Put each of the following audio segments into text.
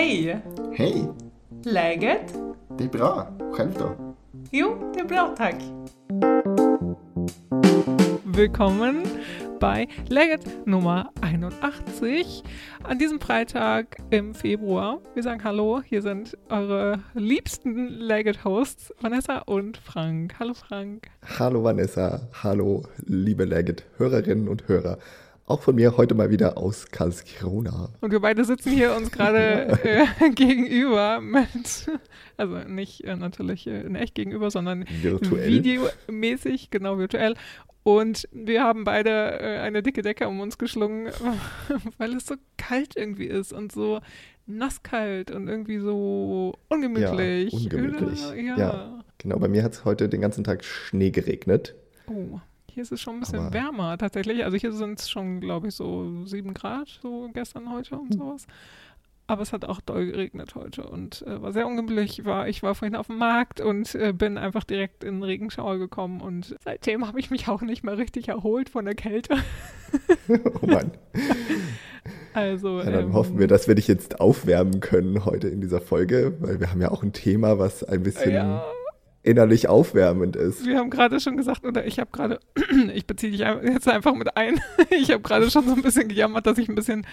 Hej! Hej! Läget? Det är bra. Själv då? Jo, det är bra tack. Willkommen bei Läget Nummer 81 an diesem Freitag im Februar. Wir sagen Hallo, hier sind eure liebsten Legit-Hosts Vanessa und Frank. Hallo Frank. Hallo Vanessa, hallo liebe Legit-Hörerinnen und Hörer. Auch von mir heute mal wieder aus Karlskrona. Und wir beide sitzen hier uns gerade äh, gegenüber mit, also nicht äh, natürlich äh, in echt gegenüber, sondern virtuell. videomäßig, genau virtuell. Und wir haben beide äh, eine dicke Decke um uns geschlungen, weil es so kalt irgendwie ist und so nasskalt und irgendwie so ungemütlich. Ja, ungemütlich. Ja. ja. Genau, bei mir hat es heute den ganzen Tag Schnee geregnet. Oh. Hier ist es schon ein bisschen Aber wärmer tatsächlich. Also hier sind es schon, glaube ich, so sieben Grad, so gestern, heute und hm. sowas. Aber es hat auch doll geregnet heute und äh, war sehr ungemütlich. War, ich war vorhin auf dem Markt und äh, bin einfach direkt in den Regenschauer gekommen und seitdem habe ich mich auch nicht mehr richtig erholt von der Kälte. oh Mann. Also, ja, dann ähm, hoffen wir, dass wir dich jetzt aufwärmen können heute in dieser Folge, weil wir haben ja auch ein Thema, was ein bisschen ja innerlich aufwärmend ist. Wir haben gerade schon gesagt, oder ich habe gerade, ich beziehe dich jetzt einfach mit ein, ich habe gerade schon so ein bisschen gejammert, dass ich ein bisschen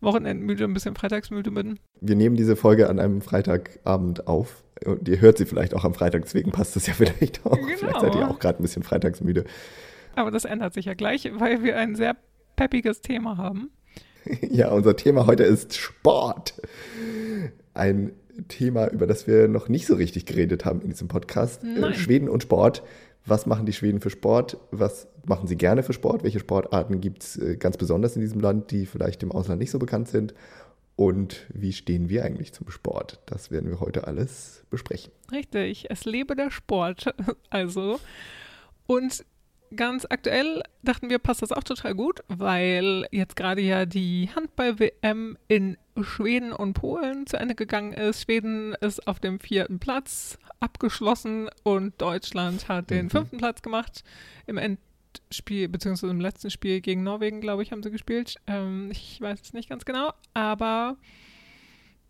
Wochenendmüde, ein bisschen Freitagsmüde bin. Wir nehmen diese Folge an einem Freitagabend auf. Und ihr hört sie vielleicht auch am Freitag, deswegen passt das ja vielleicht auch. Genau. Vielleicht seid ihr auch gerade ein bisschen freitagsmüde. Aber das ändert sich ja gleich, weil wir ein sehr peppiges Thema haben. ja, unser Thema heute ist Sport. Ein Thema, über das wir noch nicht so richtig geredet haben in diesem Podcast. Äh, Schweden und Sport. Was machen die Schweden für Sport? Was machen sie gerne für Sport? Welche Sportarten gibt es äh, ganz besonders in diesem Land, die vielleicht im Ausland nicht so bekannt sind? Und wie stehen wir eigentlich zum Sport? Das werden wir heute alles besprechen. Richtig, es lebe der Sport. Also. Und ganz aktuell dachten wir, passt das auch total gut, weil jetzt gerade ja die Handball-WM in Schweden und Polen zu Ende gegangen ist. Schweden ist auf dem vierten Platz abgeschlossen und Deutschland hat den mhm. fünften Platz gemacht. Im Endspiel, beziehungsweise im letzten Spiel gegen Norwegen, glaube ich, haben sie gespielt. Ähm, ich weiß es nicht ganz genau, aber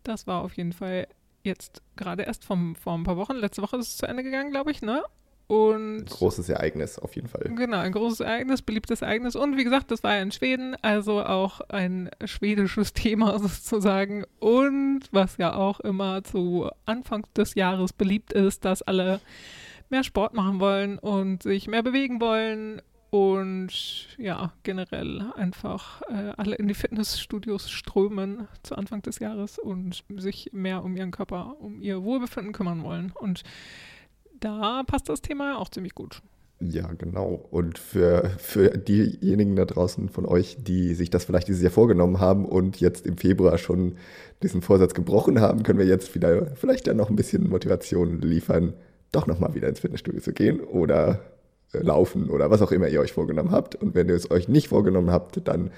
das war auf jeden Fall jetzt gerade erst vom, vor ein paar Wochen. Letzte Woche ist es zu Ende gegangen, glaube ich, ne? Und großes Ereignis auf jeden Fall. Genau, ein großes Ereignis, beliebtes Ereignis. Und wie gesagt, das war ja in Schweden, also auch ein schwedisches Thema sozusagen. Und was ja auch immer zu Anfang des Jahres beliebt ist, dass alle mehr Sport machen wollen und sich mehr bewegen wollen und ja, generell einfach äh, alle in die Fitnessstudios strömen zu Anfang des Jahres und sich mehr um ihren Körper, um ihr Wohlbefinden kümmern wollen. Und da passt das Thema auch ziemlich gut. Ja, genau. Und für, für diejenigen da draußen von euch, die sich das vielleicht dieses Jahr vorgenommen haben und jetzt im Februar schon diesen Vorsatz gebrochen haben, können wir jetzt wieder vielleicht dann noch ein bisschen Motivation liefern, doch nochmal wieder ins Fitnessstudio zu gehen oder äh, laufen oder was auch immer ihr euch vorgenommen habt. Und wenn ihr es euch nicht vorgenommen habt, dann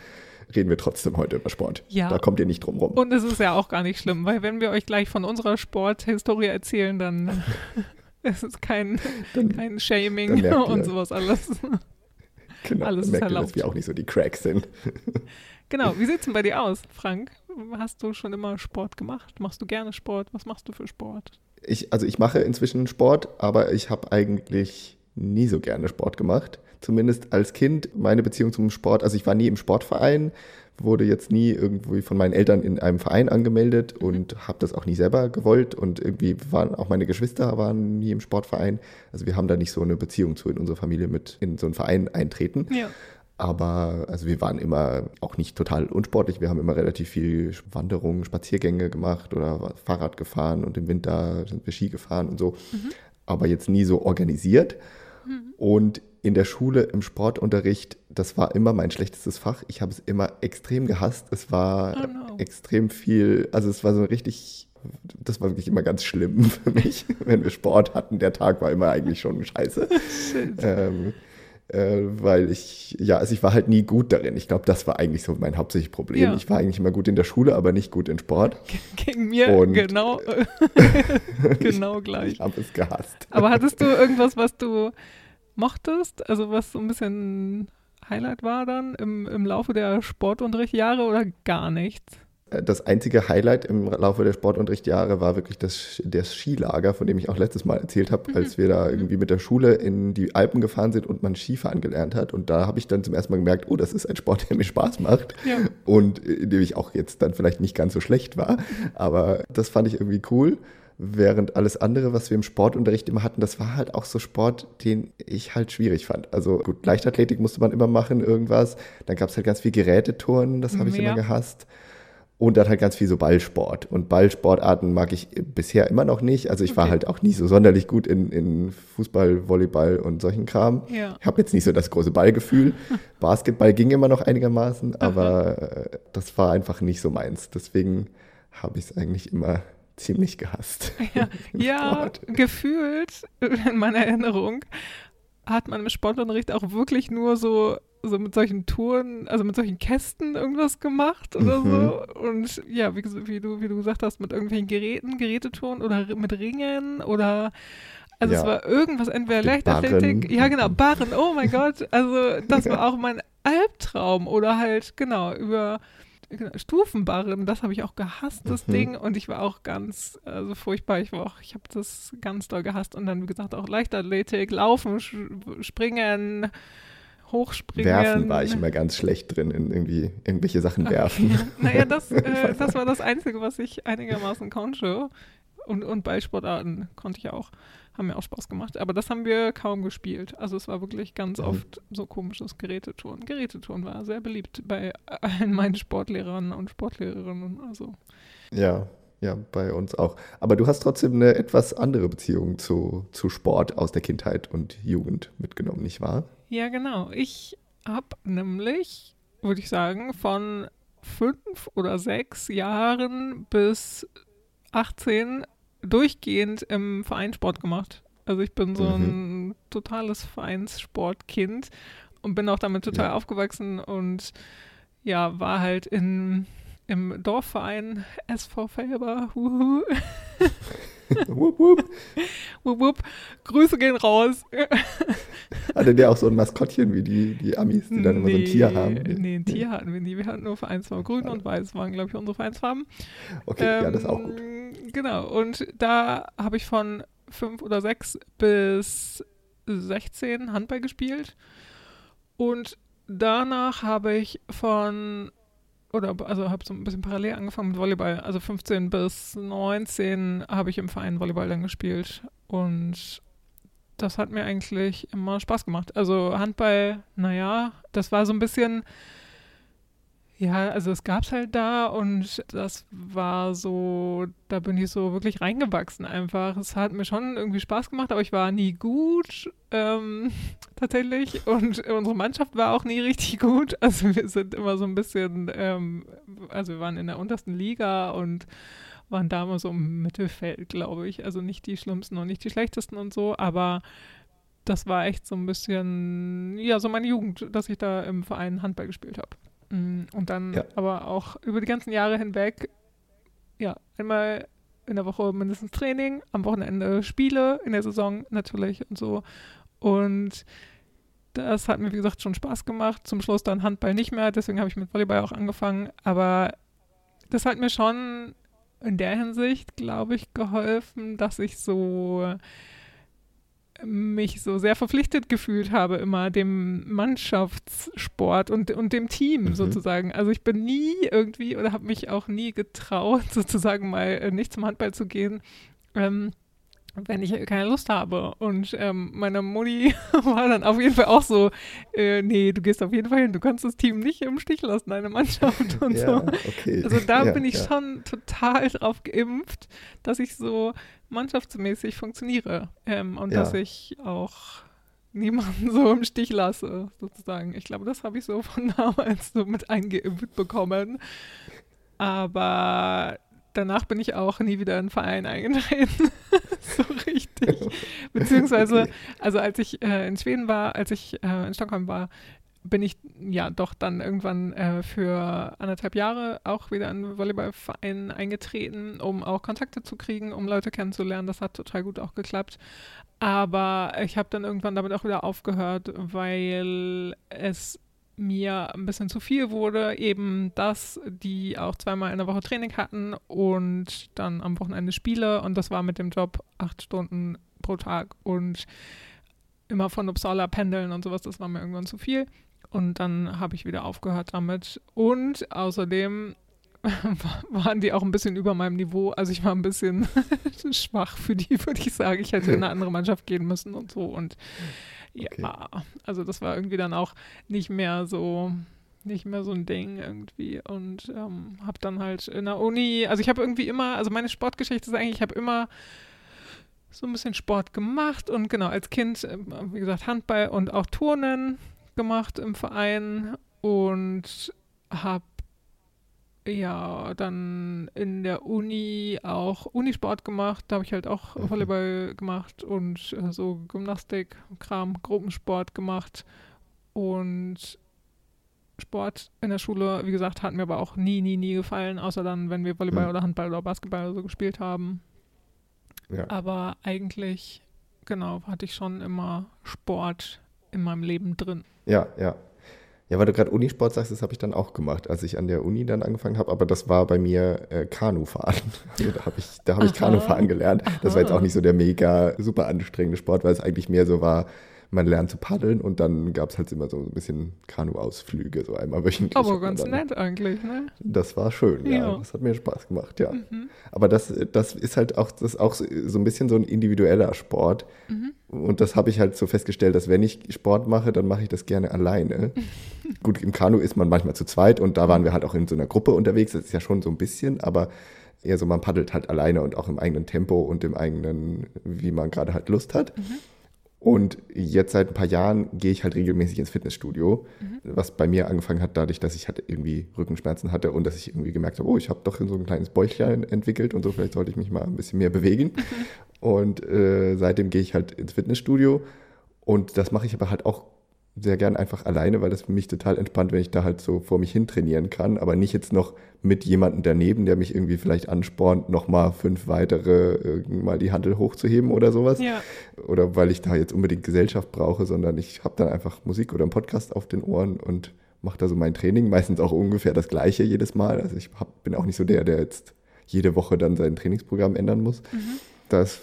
reden wir trotzdem heute über Sport. Ja. Da kommt ihr nicht drum rum. Und es ist ja auch gar nicht schlimm, weil wenn wir euch gleich von unserer Sporthistorie erzählen, dann Es ist kein, dann, kein Shaming und sowas alles. Genau, alles ist erlaubt. Ihr, dass wir auch nicht so die Cracks sind. Genau, wie sieht es denn bei dir aus, Frank? Hast du schon immer Sport gemacht? Machst du gerne Sport? Was machst du für Sport? Ich, also ich mache inzwischen Sport, aber ich habe eigentlich nie so gerne Sport gemacht. Zumindest als Kind meine Beziehung zum Sport, also ich war nie im Sportverein, wurde jetzt nie irgendwie von meinen Eltern in einem Verein angemeldet mhm. und habe das auch nie selber gewollt und irgendwie waren auch meine Geschwister waren nie im Sportverein. Also wir haben da nicht so eine Beziehung zu in unserer Familie mit in so einen Verein eintreten. Ja. Aber also wir waren immer auch nicht total unsportlich. Wir haben immer relativ viel Wanderungen, Spaziergänge gemacht oder Fahrrad gefahren und im Winter sind wir Ski gefahren und so. Mhm. Aber jetzt nie so organisiert. Mhm. Und in der Schule im Sportunterricht, das war immer mein schlechtestes Fach. Ich habe es immer extrem gehasst. Es war oh no. extrem viel, also es war so richtig, das war wirklich immer ganz schlimm für mich, wenn wir Sport hatten. Der Tag war immer eigentlich schon scheiße. ähm, äh, weil ich, ja, also ich war halt nie gut darin. Ich glaube, das war eigentlich so mein hauptsächliches Problem. Ja. Ich war eigentlich immer gut in der Schule, aber nicht gut in Sport. Gegen mir Und genau, genau gleich. Ich habe es gehasst. Aber hattest du irgendwas, was du mochtest? Also was so ein bisschen Highlight war dann im, im Laufe der Sportunterrichtjahre oder gar nichts? Äh, das einzige Highlight im Laufe der Sportunterrichtsjahre war wirklich das, das Skilager, von dem ich auch letztes Mal erzählt habe, mhm. als wir da irgendwie mit der Schule in die Alpen gefahren sind und man Skifahren gelernt hat. Und da habe ich dann zum ersten Mal gemerkt, oh, das ist ein Sport, der mir Spaß macht. Ja. Und in dem ich auch jetzt dann vielleicht nicht ganz so schlecht war. Aber das fand ich irgendwie cool. Während alles andere, was wir im Sportunterricht immer hatten, das war halt auch so Sport, den ich halt schwierig fand. Also gut, Leichtathletik musste man immer machen, irgendwas. Dann gab es halt ganz viel Gerätetouren, das habe ich ja. immer gehasst. Und dann halt ganz viel so Ballsport. Und Ballsportarten mag ich bisher immer noch nicht. Also ich okay. war halt auch nie so sonderlich gut in, in Fußball, Volleyball und solchen Kram. Ja. Ich habe jetzt nicht so das große Ballgefühl. Basketball ging immer noch einigermaßen, aber äh, das war einfach nicht so meins. Deswegen habe ich es eigentlich immer ziemlich gehasst. Ja, ja gefühlt in meiner Erinnerung hat man im Sportunterricht auch wirklich nur so so mit solchen Touren, also mit solchen Kästen irgendwas gemacht oder mhm. so. Und ja, wie, wie, du, wie du gesagt hast, mit irgendwelchen Geräten, Gerätetouren oder mit Ringen oder also ja. es war irgendwas, entweder Leichtathletik, ja genau, Barren, oh mein Gott. Also das war auch mein Albtraum. Oder halt, genau, über Stufenbarren, das habe ich auch gehasst, das mhm. Ding. Und ich war auch ganz, also furchtbar, ich war auch, ich habe das ganz doll gehasst. Und dann, wie gesagt, auch Leichtathletik, Laufen, Springen, Hochspringen. Werfen war ich immer ganz schlecht drin, in irgendwie irgendwelche Sachen werfen. Okay. naja, das, äh, das war das Einzige, was ich einigermaßen konnte. Und, und Ballsportarten konnte ich auch. Haben mir auch Spaß gemacht. Aber das haben wir kaum gespielt. Also es war wirklich ganz mhm. oft so komisches Gerätetouren. Gerätetouren war sehr beliebt bei allen meinen Sportlehrern und Sportlehrerinnen. Also. Ja, ja, bei uns auch. Aber du hast trotzdem eine etwas andere Beziehung zu, zu Sport aus der Kindheit und Jugend mitgenommen, nicht wahr? Ja, genau. Ich habe nämlich, würde ich sagen, von fünf oder sechs Jahren bis 18 durchgehend im Verein Sport gemacht. Also ich bin so mhm. ein totales Vereinssportkind und bin auch damit total ja. aufgewachsen und ja, war halt in im Dorfverein SV Felber. wup, wup. wup, wup. Grüße gehen raus. Hatte der auch so ein Maskottchen wie die, die Amis, die dann immer so ein Tier haben? Nee, ein Tier hatten wir nie. Wir hatten nur Vereinsfarben. Grün und Weiß waren, glaube ich, unsere Vereinsfarben. Okay, ähm, ja, das ist auch gut. Genau, und da habe ich von fünf oder sechs bis 16 Handball gespielt. Und danach habe ich von oder also habe so ein bisschen parallel angefangen mit Volleyball. Also 15 bis 19 habe ich im Verein Volleyball dann gespielt und das hat mir eigentlich immer Spaß gemacht. Also Handball, naja, das war so ein bisschen ja, also es gab es halt da und das war so, da bin ich so wirklich reingewachsen einfach. Es hat mir schon irgendwie Spaß gemacht, aber ich war nie gut ähm, tatsächlich und unsere Mannschaft war auch nie richtig gut. Also wir sind immer so ein bisschen, ähm, also wir waren in der untersten Liga und waren da immer so im Mittelfeld, glaube ich. Also nicht die schlimmsten und nicht die schlechtesten und so, aber das war echt so ein bisschen, ja, so meine Jugend, dass ich da im Verein Handball gespielt habe. Mm, und dann ja. aber auch über die ganzen Jahre hinweg, ja, einmal in der Woche mindestens Training, am Wochenende Spiele, in der Saison natürlich und so. Und das hat mir, wie gesagt, schon Spaß gemacht. Zum Schluss dann Handball nicht mehr, deswegen habe ich mit Volleyball auch angefangen. Aber das hat mir schon in der Hinsicht, glaube ich, geholfen, dass ich so mich so sehr verpflichtet gefühlt habe, immer dem Mannschaftssport und, und dem Team mhm. sozusagen. Also ich bin nie irgendwie oder habe mich auch nie getraut, sozusagen mal äh, nicht zum Handball zu gehen. Ähm, wenn ich keine Lust habe. Und ähm, meine Mutti war dann auf jeden Fall auch so, äh, nee, du gehst auf jeden Fall hin, du kannst das Team nicht im Stich lassen, deine Mannschaft und ja, so. Okay. Also da ja, bin ich ja. schon total drauf geimpft, dass ich so mannschaftsmäßig funktioniere ähm, und dass ich auch niemanden so im Stich lasse, sozusagen. Ich glaube, das habe ich so von damals so mit eingeimpft bekommen. Aber danach bin ich auch nie wieder in einen Verein eingetreten. so richtig. Beziehungsweise, also als ich äh, in Schweden war, als ich äh, in Stockholm war, bin ich ja doch dann irgendwann äh, für anderthalb Jahre auch wieder in Volleyballverein eingetreten, um auch Kontakte zu kriegen, um Leute kennenzulernen. Das hat total gut auch geklappt. Aber ich habe dann irgendwann damit auch wieder aufgehört, weil es mir ein bisschen zu viel wurde, eben dass die auch zweimal in der Woche Training hatten und dann am Wochenende Spiele und das war mit dem Job acht Stunden pro Tag und immer von Uppsala pendeln und sowas, das war mir irgendwann zu viel. Und dann habe ich wieder aufgehört damit. Und außerdem waren die auch ein bisschen über meinem Niveau. Also ich war ein bisschen schwach für die, würde ich sagen. Ich hätte in eine andere Mannschaft gehen müssen und so. Und ja, okay. also das war irgendwie dann auch nicht mehr so nicht mehr so ein Ding irgendwie und ähm, habe dann halt in der Uni, also ich habe irgendwie immer, also meine Sportgeschichte ist eigentlich, ich habe immer so ein bisschen Sport gemacht und genau als Kind, äh, wie gesagt, Handball und auch Turnen gemacht im Verein und habe ja dann in der Uni auch Unisport gemacht. Da habe ich halt auch mhm. Volleyball gemacht und äh, so Gymnastik, Kram, Gruppensport gemacht und Sport in der Schule, wie gesagt, hat mir aber auch nie, nie, nie gefallen, außer dann, wenn wir Volleyball mhm. oder Handball oder Basketball oder so gespielt haben. Ja. Aber eigentlich, genau, hatte ich schon immer Sport in meinem Leben drin. Ja, ja. Ja, weil du gerade Unisport sagst, das habe ich dann auch gemacht, als ich an der Uni dann angefangen habe. Aber das war bei mir äh, Kanufahren. Also da habe ich, da hab ich Kanufahren gelernt. Das war jetzt auch nicht so der mega super anstrengende Sport, weil es eigentlich mehr so war, man lernt zu paddeln und dann gab es halt immer so ein bisschen Kanu-Ausflüge, so einmal wöchentlich. Aber ganz dann, nett eigentlich, ne? Das war schön, ja. ja. Das hat mir Spaß gemacht, ja. Mhm. Aber das, das ist halt auch, das auch so ein bisschen so ein individueller Sport. Mhm. Und das habe ich halt so festgestellt, dass wenn ich Sport mache, dann mache ich das gerne alleine. Gut, im Kanu ist man manchmal zu zweit und da waren wir halt auch in so einer Gruppe unterwegs. Das ist ja schon so ein bisschen, aber eher so, man paddelt halt alleine und auch im eigenen Tempo und im eigenen, wie man gerade halt Lust hat. Mhm. Und jetzt seit ein paar Jahren gehe ich halt regelmäßig ins Fitnessstudio, mhm. was bei mir angefangen hat, dadurch, dass ich halt irgendwie Rückenschmerzen hatte und dass ich irgendwie gemerkt habe, oh, ich habe doch so ein kleines Bäuchlein entwickelt und so, vielleicht sollte ich mich mal ein bisschen mehr bewegen. Mhm. Und äh, seitdem gehe ich halt ins Fitnessstudio und das mache ich aber halt auch sehr gern einfach alleine, weil das für mich total entspannt, wenn ich da halt so vor mich hin trainieren kann, aber nicht jetzt noch mit jemandem daneben, der mich irgendwie vielleicht anspornt, nochmal fünf weitere mal die Handel hochzuheben oder sowas. Ja. Oder weil ich da jetzt unbedingt Gesellschaft brauche, sondern ich habe dann einfach Musik oder einen Podcast auf den Ohren und mache da so mein Training, meistens auch ungefähr das gleiche jedes Mal. Also ich hab, bin auch nicht so der, der jetzt jede Woche dann sein Trainingsprogramm ändern muss. Mhm. Das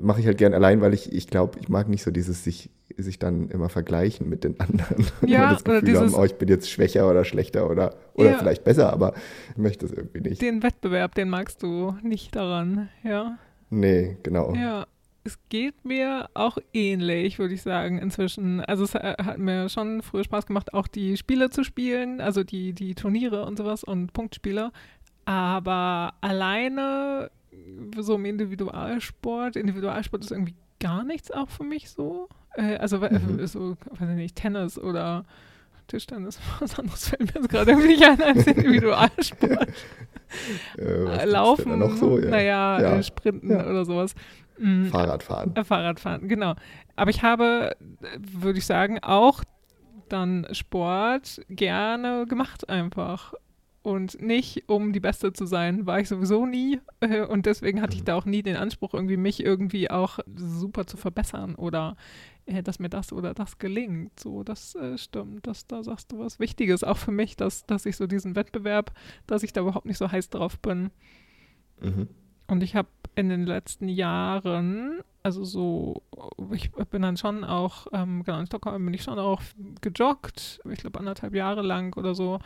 mache ich halt gern allein, weil ich, ich glaube, ich mag nicht so dieses sich, sich dann immer vergleichen mit den anderen. Ja, das Gefühl oder dieses, haben, oh, ich bin jetzt schwächer oder schlechter oder, oder ja, vielleicht besser, aber ich möchte das irgendwie nicht. Den Wettbewerb, den magst du nicht daran, ja. Nee, genau. Ja, es geht mir auch ähnlich, würde ich sagen, inzwischen. Also es hat mir schon früher Spaß gemacht, auch die Spiele zu spielen, also die, die Turniere und sowas und Punktspiele. Aber alleine so im Individualsport, Individualsport ist irgendwie gar nichts auch für mich so. Äh, also mhm. so, weiß ich nicht, Tennis oder Tischtennis, was anderes fällt mir jetzt gerade irgendwie nicht ein als Individualsport. äh, Laufen, so, ja. naja, ja. Äh, Sprinten ja. oder sowas. Mhm. Fahrradfahren. Äh, Fahrradfahren, genau. Aber ich habe, würde ich sagen, auch dann Sport gerne gemacht einfach und nicht, um die Beste zu sein, war ich sowieso nie. Äh, und deswegen hatte ich da auch nie den Anspruch, irgendwie mich irgendwie auch super zu verbessern oder dass mir das oder das gelingt. So, das äh, stimmt. Das, da sagst du was Wichtiges, auch für mich, dass, dass ich so diesen Wettbewerb, dass ich da überhaupt nicht so heiß drauf bin. Mhm. Und ich habe in den letzten Jahren, also so, ich bin dann schon auch, ähm, genau in Stockholm bin ich schon auch gejoggt, ich glaube anderthalb Jahre lang oder so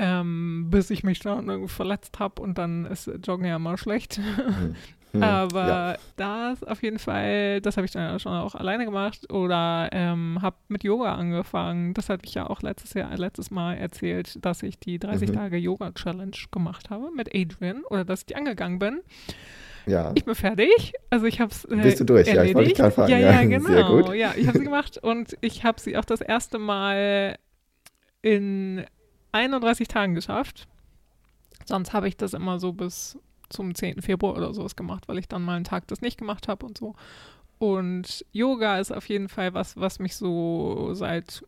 ähm, bis ich mich dann verletzt habe und dann ist Joggen ja immer schlecht. Hm. Hm. Aber ja. das auf jeden Fall, das habe ich dann schon auch alleine gemacht oder ähm, habe mit Yoga angefangen. Das hatte ich ja auch letztes Jahr, letztes Mal erzählt, dass ich die 30 mhm. Tage Yoga Challenge gemacht habe mit Adrian oder dass ich die angegangen bin. Ja. Ich bin fertig. Also ich habe es äh, Bist du durch? Erledigt. Ja, ich wollte gerade fragen. Ja, ja, genau. Sehr gut. Ja, ich habe sie gemacht und ich habe sie auch das erste Mal in 31 Tagen geschafft. Sonst habe ich das immer so bis zum 10. Februar oder sowas gemacht, weil ich dann mal einen Tag das nicht gemacht habe und so. Und Yoga ist auf jeden Fall was, was mich so seit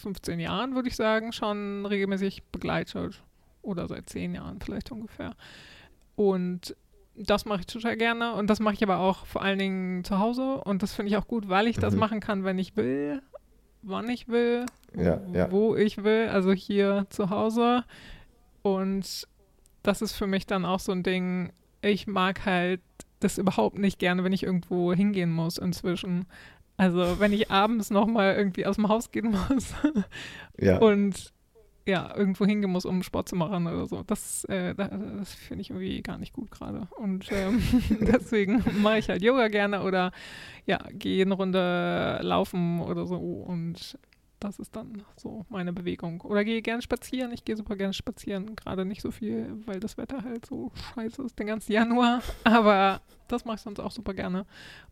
15 Jahren, würde ich sagen, schon regelmäßig begleitet. Oder seit 10 Jahren vielleicht ungefähr. Und das mache ich total gerne. Und das mache ich aber auch vor allen Dingen zu Hause. Und das finde ich auch gut, weil ich das mhm. machen kann, wenn ich will wann ich will, Ja, ja. wo ich will, also hier zu Hause. Und das ist für mich dann auch so ein Ding, ich mag halt das überhaupt nicht gerne, wenn ich irgendwo hingehen muss inzwischen. Also wenn ich abends nochmal irgendwie aus dem Haus gehen muss Ja, und ja, irgendwo hingehen muss, um Sport zu machen oder so. Das, äh, da- das finde ich irgendwie gar nicht gut gerade. Und ähm, deswegen mache ich halt Yoga gerne oder ja, gehe eine Runde laufen oder so. Und das ist dann so meine Bewegung. Oder gehe gerne spazieren. Ich gehe super gerne spazieren. Gerade nicht so viel, weil das Wetter halt so scheiße ist den ganzen Januar. Aber das mache ich sonst auch super gerne.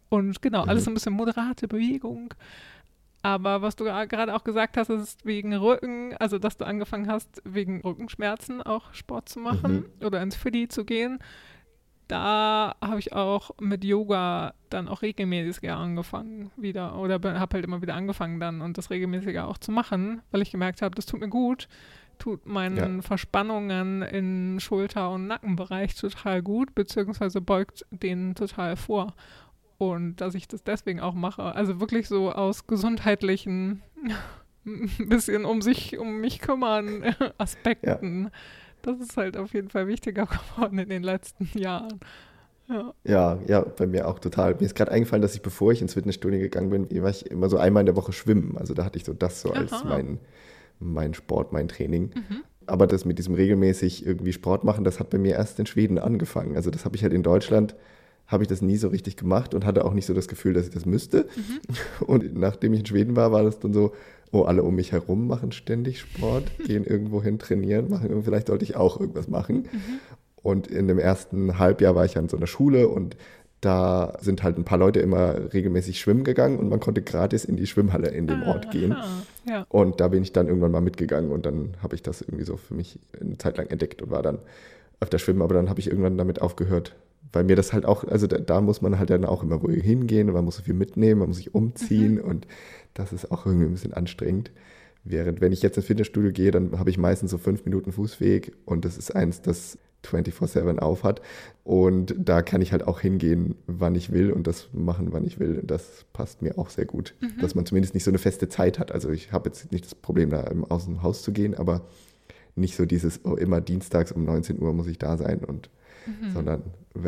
Und genau, alles Mhm. so ein bisschen moderate Bewegung. Aber was du gerade auch gesagt hast, ist wegen Rücken, also dass du angefangen hast, wegen Rückenschmerzen auch Sport zu machen oder ins Fiddy zu gehen. Da habe ich auch mit Yoga dann auch regelmäßiger angefangen wieder oder habe halt immer wieder angefangen dann und das regelmäßiger auch zu machen, weil ich gemerkt habe, das tut mir gut, tut meinen Verspannungen in Schulter- und Nackenbereich total gut, beziehungsweise beugt den total vor. Und dass ich das deswegen auch mache. Also wirklich so aus gesundheitlichen, ein bisschen um sich, um mich kümmern Aspekten. Das ist halt auf jeden Fall wichtiger geworden in den letzten Jahren. Ja. ja, ja, bei mir auch total. Mir ist gerade eingefallen, dass ich, bevor ich ins Fitnessstudio gegangen bin, war ich immer so einmal in der Woche schwimmen. Also da hatte ich so das so als Aha. mein, mein Sport, mein Training. Mhm. Aber das mit diesem regelmäßig irgendwie Sport machen, das hat bei mir erst in Schweden angefangen. Also das habe ich halt in Deutschland, habe ich das nie so richtig gemacht und hatte auch nicht so das Gefühl, dass ich das müsste. Mhm. Und nachdem ich in Schweden war, war das dann so, oh, alle um mich herum machen ständig Sport, gehen irgendwo hin trainieren, machen, vielleicht sollte ich auch irgendwas machen. Mhm. Und in dem ersten Halbjahr war ich an so einer Schule und da sind halt ein paar Leute immer regelmäßig schwimmen gegangen und man konnte gratis in die Schwimmhalle in dem Ort gehen. Aha, Ja. Und da bin ich dann irgendwann mal mitgegangen und dann habe ich das irgendwie so für mich eine Zeit lang entdeckt und war dann öfter schwimmen, aber dann habe ich irgendwann damit aufgehört, weil mir das halt auch, also da, da muss man halt dann auch immer wo hingehen und man muss so viel mitnehmen, man muss sich umziehen und das ist auch irgendwie ein bisschen anstrengend. Während wenn ich jetzt ins Fitnessstudio gehe, dann habe ich meistens so fünf Minuten Fußweg und das ist eins, das 24-7 auf hat. Und da kann ich halt auch hingehen, wann ich will und das machen, wann ich will. Und das passt mir auch sehr gut, dass man zumindest nicht so eine feste Zeit hat. Also ich habe jetzt nicht das Problem, da im- aus dem Haus zu gehen, aber nicht so dieses, oh, immer dienstags um 19 Uhr muss ich da sein und sondern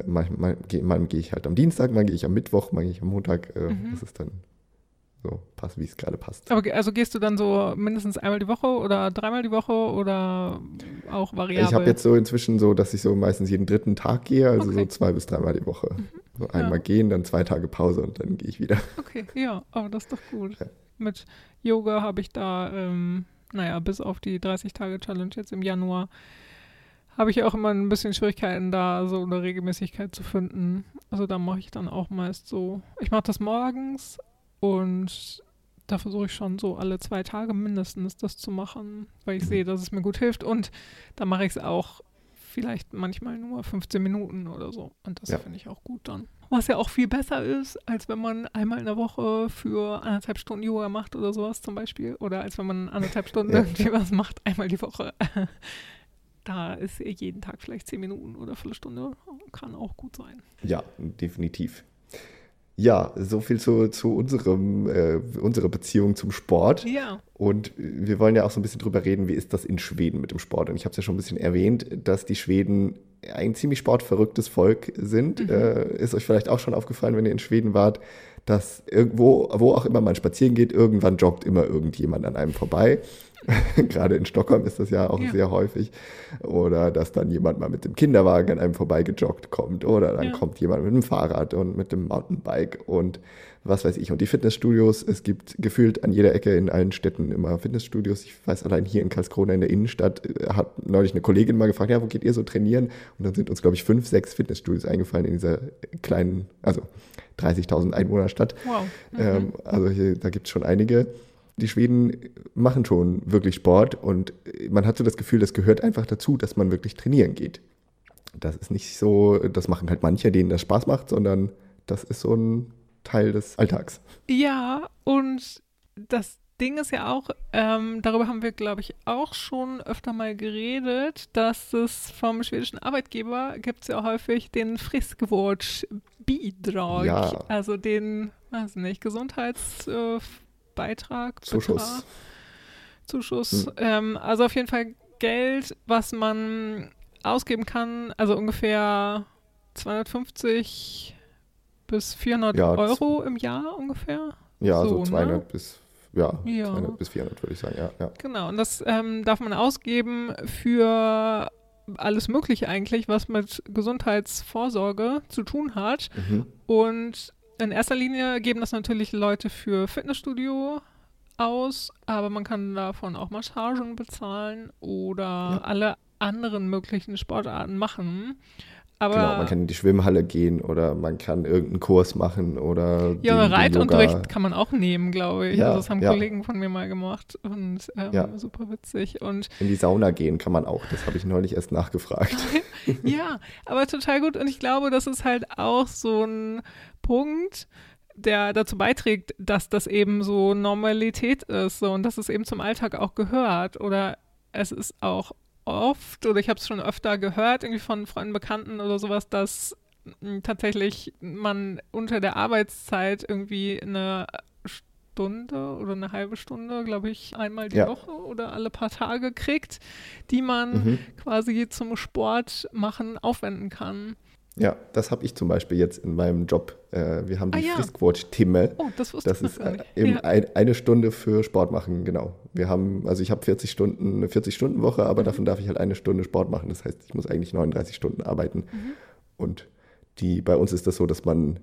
manchmal gehe mal gehe ich halt am Dienstag, mal gehe ich am Mittwoch, mal gehe ich am Montag. Äh, Das ist dann so, passt, wie es gerade passt. Aber also gehst du dann so mindestens einmal die Woche oder dreimal die Woche oder auch variabel? Ich habe jetzt so inzwischen so, dass ich so meistens jeden dritten Tag gehe, also so Okay. zwei bis dreimal die Woche. So einmal Ja. gehen, dann zwei Tage Pause und dann gehe ich wieder. Okay, ja, aber das ist doch gut. Ja. Mit Yoga habe ich da, ähm, naja, bis auf die 30-Tage-Challenge jetzt im Januar, habe ich auch immer ein bisschen Schwierigkeiten, da so eine Regelmäßigkeit zu finden. Also da mache ich dann auch meist so, ich mache das morgens und da versuche ich schon so alle zwei Tage mindestens das zu machen, weil ich Mhm. sehe, dass es mir gut hilft und da mache ich es auch vielleicht manchmal nur 15 Minuten oder so. Und das Ja. finde ich auch gut dann. Was ja auch viel besser ist, als wenn man einmal in der Woche für anderthalb Stunden Yoga macht oder sowas zum Beispiel. Oder als wenn man anderthalb Stunden Ja. irgendwie was macht, einmal die Woche. Da ist jeden Tag vielleicht 10 Minuten oder Viertelstunde. Kann auch gut sein. Ja, definitiv. Ja, so viel zu, zu unserem, äh, unserer Beziehung zum Sport. Ja. Und wir wollen ja auch so ein bisschen drüber reden, wie ist das in Schweden mit dem Sport. Und ich habe es ja schon ein bisschen erwähnt, dass die Schweden ein ziemlich sportverrücktes Volk sind. Äh, ist euch vielleicht auch schon aufgefallen, wenn ihr in Schweden wart, dass irgendwo, wo auch immer man spazieren geht, irgendwann joggt immer irgendjemand an einem vorbei. Gerade in Stockholm ist das ja auch Ja. sehr häufig. Oder dass dann jemand mal mit dem Kinderwagen an einem vorbeigejoggt kommt. Oder dann Ja. kommt jemand mit dem Fahrrad und mit dem Mountainbike und was weiß ich. Und die Fitnessstudios, es gibt gefühlt an jeder Ecke in allen Städten immer Fitnessstudios. Ich weiß allein hier in Karlskrona in der Innenstadt äh, hat neulich eine Kollegin mal gefragt, ja, wo geht ihr so trainieren? Und dann sind uns, glaube ich, fünf, sechs Fitnessstudios eingefallen in dieser kleinen, also 30.000 Einwohnerstadt. Wow. Mhm. Ähm, also hier, da gibt es schon einige. Die Schweden machen schon wirklich Sport und man hat so das Gefühl, das gehört einfach dazu, dass man wirklich trainieren geht. Das ist nicht so, das machen halt manche, denen das Spaß macht, sondern das ist so ein Teil des Alltags. Ja, und das Ding ist ja auch, ähm, darüber haben wir, glaube ich, auch schon öfter mal geredet, dass es vom schwedischen Arbeitgeber gibt es ja häufig den Friskvårdsbidrag, Ja. also den, weiß nicht, Gesundheits, äh, Beitrag, Zuschuss. Betrag, Zuschuss. Hm. Ähm, also auf jeden Fall Geld, was man ausgeben kann, also ungefähr 250 bis 400 Ja, Euro im Jahr ungefähr. Ja, So, so, ne? 200 bis, ja, Ja. 200 bis 400 würde ich sagen, ja. ja. Genau, und das ähm, darf man ausgeben für alles Mögliche eigentlich, was mit Gesundheitsvorsorge zu tun hat. Mhm. Und in erster Linie geben das natürlich Leute für Fitnessstudio aus, aber man kann davon auch Massagen bezahlen oder Ja. alle anderen möglichen Sportarten machen. Aber Genau, man kann in die Schwimmhalle gehen oder man kann irgendeinen Kurs machen oder ja, den- Reitunterricht Yoga- kann man auch nehmen, glaube ich. Ja, also das haben ja. Kollegen von mir mal gemacht und ähm, Ja. super witzig. Und In die Sauna gehen kann man auch. Das habe ich neulich erst nachgefragt. ja, aber total gut. Und ich glaube, das ist halt auch so ein Punkt, der dazu beiträgt, dass das eben so Normalität ist so, und dass es eben zum Alltag auch gehört. Oder es ist auch oft, oder ich habe es schon öfter gehört, irgendwie von Freunden, Bekannten oder sowas, dass mh, tatsächlich man unter der Arbeitszeit irgendwie eine Stunde oder eine halbe Stunde, glaube ich, einmal die Ja. Woche oder alle paar Tage kriegt, die man Mhm. quasi zum Sport machen aufwenden kann. Ja, das habe ich zum Beispiel jetzt in meinem Job. Äh, wir haben die Ah, ja. Friskquatsch-Timme. Oh, das wusste Das ich ist äh, nicht. eben ja. ein, eine Stunde für Sport machen, genau. Wir haben, also ich habe 40 Stunden, eine 40-Stunden-Woche, Mhm. aber davon darf ich halt eine Stunde Sport machen. Das heißt, ich muss eigentlich 39 Stunden arbeiten. Mhm. Und die, bei uns ist das so, dass man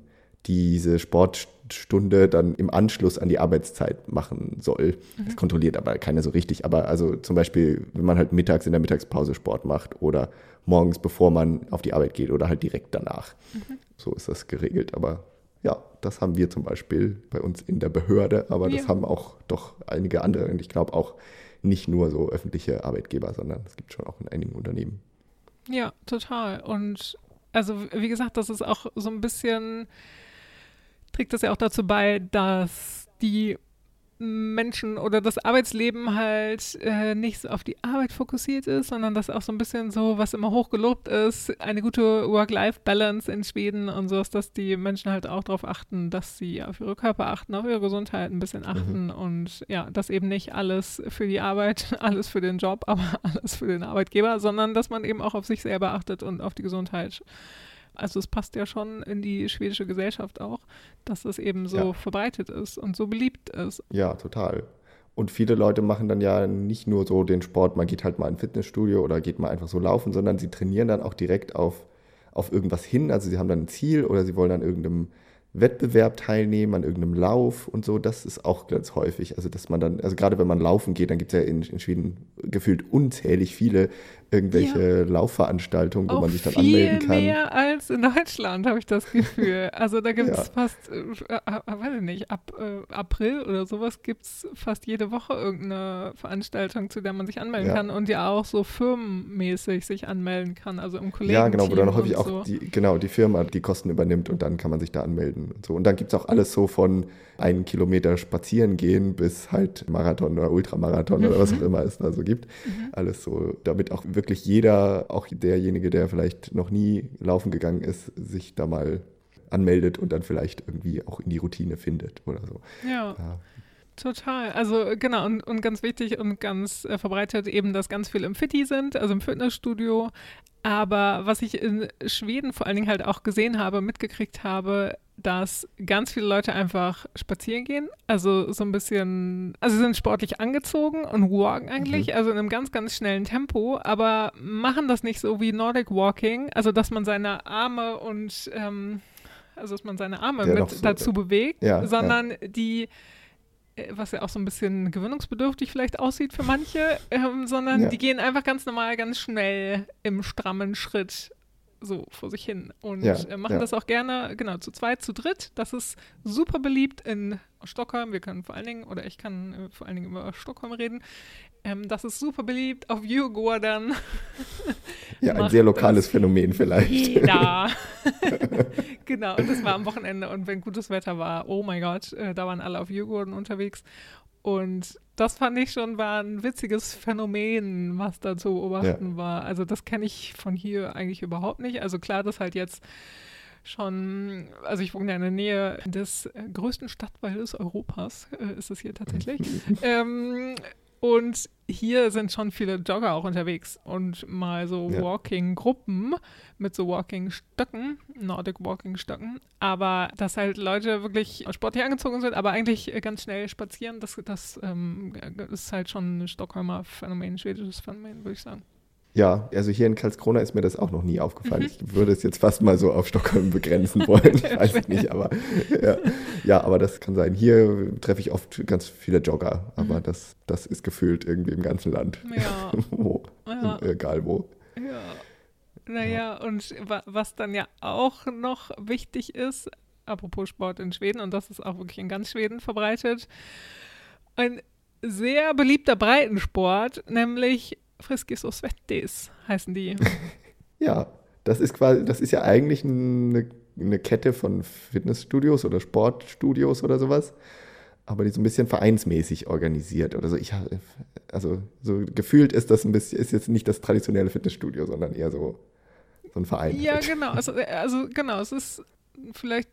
diese Sportstunde dann im Anschluss an die Arbeitszeit machen soll. Mhm. Das kontrolliert aber keiner so richtig. Aber also zum Beispiel, wenn man halt mittags in der Mittagspause Sport macht oder morgens, bevor man auf die Arbeit geht oder halt direkt danach. Mhm. So ist das geregelt. Aber ja, das haben wir zum Beispiel bei uns in der Behörde, aber das Ja. haben auch doch einige andere und ich glaube auch nicht nur so öffentliche Arbeitgeber, sondern es gibt schon auch in einigen Unternehmen. Ja, total. Und also wie gesagt, das ist auch so ein bisschen, trägt das ja auch dazu bei, dass die Menschen oder das Arbeitsleben halt äh, nicht so auf die Arbeit fokussiert ist, sondern dass auch so ein bisschen so, was immer hochgelobt ist, eine gute Work-Life-Balance in Schweden und so ist, dass die Menschen halt auch darauf achten, dass sie auf ihre Körper achten, auf ihre Gesundheit ein bisschen achten und ja, dass eben nicht alles für die Arbeit, alles für den Job, aber alles für den Arbeitgeber, sondern dass man eben auch auf sich selber achtet und auf die Gesundheit. Also es passt ja schon in die schwedische Gesellschaft auch, dass das eben so Ja. verbreitet ist und so beliebt ist. Ja, total. Und viele Leute machen dann ja nicht nur so den Sport, man geht halt mal in ein Fitnessstudio oder geht mal einfach so laufen, sondern sie trainieren dann auch direkt auf, auf irgendwas hin. Also sie haben dann ein Ziel oder sie wollen an irgendeinem Wettbewerb teilnehmen, an irgendeinem Lauf und so. Das ist auch ganz häufig. Also dass man dann, also gerade wenn man laufen geht, dann gibt es ja in, in Schweden gefühlt unzählig viele irgendwelche Laufveranstaltungen, wo Auch man sich dann viel anmelden kann. mehr als in Deutschland, habe ich das Gefühl. Also da gibt es Ja. fast, äh, äh, weiß ich nicht, ab äh, April oder sowas gibt es fast jede Woche irgendeine Veranstaltung, zu der man sich anmelden Ja. kann und ja auch so firmenmäßig sich anmelden kann, also im Kollegen. Ja, genau, wo dann häufig auch so. die, genau, die Firma die Kosten übernimmt und dann kann man sich da anmelden und so. Und dann gibt es auch alles so von einen Kilometer spazieren gehen bis halt Marathon oder Ultramarathon oder was auch immer es da so gibt. Alles so, damit auch wirklich jeder, auch derjenige, der vielleicht noch nie laufen gegangen ist, sich da mal anmeldet und dann vielleicht irgendwie auch in die Routine findet oder so. Ja. Ja. Total. Also genau, und, und ganz wichtig und ganz äh, verbreitet eben, dass ganz viel im Fitti sind, also im Fitnessstudio. Aber was ich in Schweden vor allen Dingen halt auch gesehen habe, mitgekriegt habe, dass ganz viele Leute einfach spazieren gehen. Also so ein bisschen, also sie sind sportlich angezogen und walken eigentlich, also in einem ganz, ganz schnellen Tempo, aber machen das nicht so wie Nordic Walking, also dass man seine Arme und ähm, also dass man seine Arme Ja, mit so, dazu bewegt, Ja, sondern die äh, was ja auch so ein bisschen gewöhnungsbedürftig vielleicht aussieht für manche, ähm, sondern Ja. die gehen einfach ganz normal, ganz schnell im strammen Schritt so vor sich hin und Ja, äh, machen ja. das auch gerne, genau, zu zweit, zu dritt. Das ist super beliebt in Stockholm. Wir können vor allen Dingen, oder ich kann äh, vor allen Dingen über Stockholm reden. Ähm, das ist super beliebt auf Djurgården. Ja, ein sehr lokales Phänomen vielleicht. Jeder. genau, und das war am Wochenende und wenn gutes Wetter war, oh mein Gott, äh, da waren alle auf Jürgurden unterwegs. Und das fand ich schon war ein witziges Phänomen, was da zu beobachten war. Also das kenne ich von hier eigentlich überhaupt nicht. Also klar, dass halt jetzt schon, also ich wohne ja in der Nähe des äh, größten Stadtwaldes Europas, äh, ist es hier tatsächlich. ähm, und hier sind schon viele Jogger auch unterwegs und mal so Ja. Walking-Gruppen mit so Walking-Stöcken, Nordic Walking-Stöcken. Aber dass halt Leute wirklich sportlich angezogen sind, aber eigentlich ganz schnell spazieren, das, das ähm, ist halt schon ein Stockholmer Phänomen, ein schwedisches Phänomen, würde ich sagen. Ja, also hier in Karlskrona ist mir das auch noch nie aufgefallen. Mhm. Ich würde es jetzt fast mal so auf Stockholm begrenzen wollen. Ich weiß es nicht, aber ja. ja, aber das kann sein. Hier treffe ich oft ganz viele Jogger, aber Mhm. das, das ist gefühlt irgendwie im ganzen Land. Ja, wo, ja. egal wo. Ja. Naja, und wa was dann ja auch noch wichtig ist, apropos Sport in Schweden, und das ist auch wirklich in ganz Schweden verbreitet, ein sehr beliebter Breitensport, nämlich Friskis och Svettis heißen die. Ja, das ist quasi, das ist ja eigentlich eine, eine Kette von Fitnessstudios oder Sportstudios oder sowas, aber die so ein bisschen vereinsmäßig organisiert oder so. Ich hab- also so gefühlt ist das ein bisschen, ist jetzt nicht das traditionelle Fitnessstudio, sondern eher so, so ein Verein. Ja, halt. genau. Also, äh, also genau, es ist vielleicht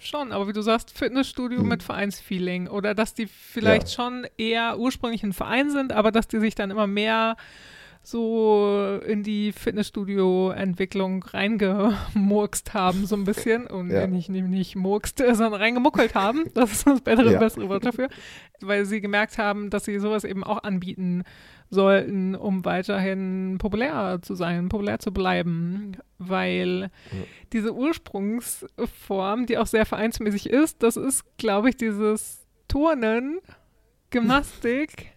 schon, aber wie du sagst, Fitnessstudio Hm. mit Vereinsfeeling oder dass die vielleicht Ja. schon eher ursprünglich ein Verein sind, aber dass die sich dann immer mehr so in die Fitnessstudio-Entwicklung reingemurkst haben, so ein bisschen. Und Ja. nicht, nicht, nicht murkst, sondern reingemuckelt haben. Das ist das bessere, Ja. bessere Wort dafür. Weil sie gemerkt haben, dass sie sowas eben auch anbieten sollten, um weiterhin populär zu sein, populär zu bleiben. Weil diese Ursprungsform, die auch sehr vereinsmäßig ist, das ist, glaube ich, dieses Turnen, Gymnastik,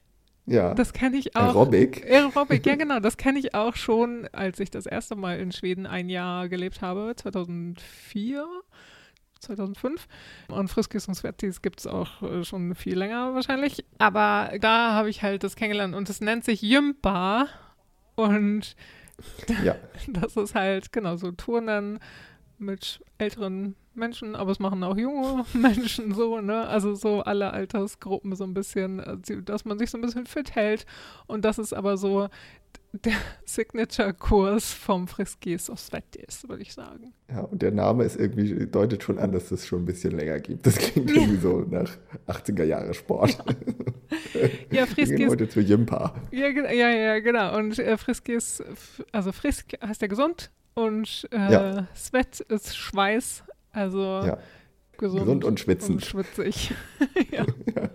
Ja, das kenne ich auch. Aerobic. Aerobic, ja genau, das kenne ich auch schon, als ich das erste Mal in Schweden ein Jahr gelebt habe, 2004, 2005. Und Friskis und Svettis gibt es auch äh, schon viel länger wahrscheinlich. Aber da habe ich halt das kennengelernt und es nennt sich Jympa. Und Ja, das ist halt genau so Turnen mit älteren Menschen, aber es machen auch junge Menschen so, ne? Also so alle Altersgruppen so ein bisschen, äh, dass man sich so ein bisschen fit hält. Und das ist aber so der Signature-Kurs vom Friskis of Svettis, würde ich sagen. ja, und der Name ist irgendwie, deutet schon an, dass es schon ein bisschen länger gibt. Das klingt irgendwie so nach 80er Jahre Sport. Ja, gehen Friskis heute zu Jimpa. Ja, ja, ja, genau. Und äh, Friskis, f- also frisk heißt ja gesund und äh, Ja. Sweat ist Schweiß, also Ja, gesund, gesund und schwitzend. und schwitzig. ja.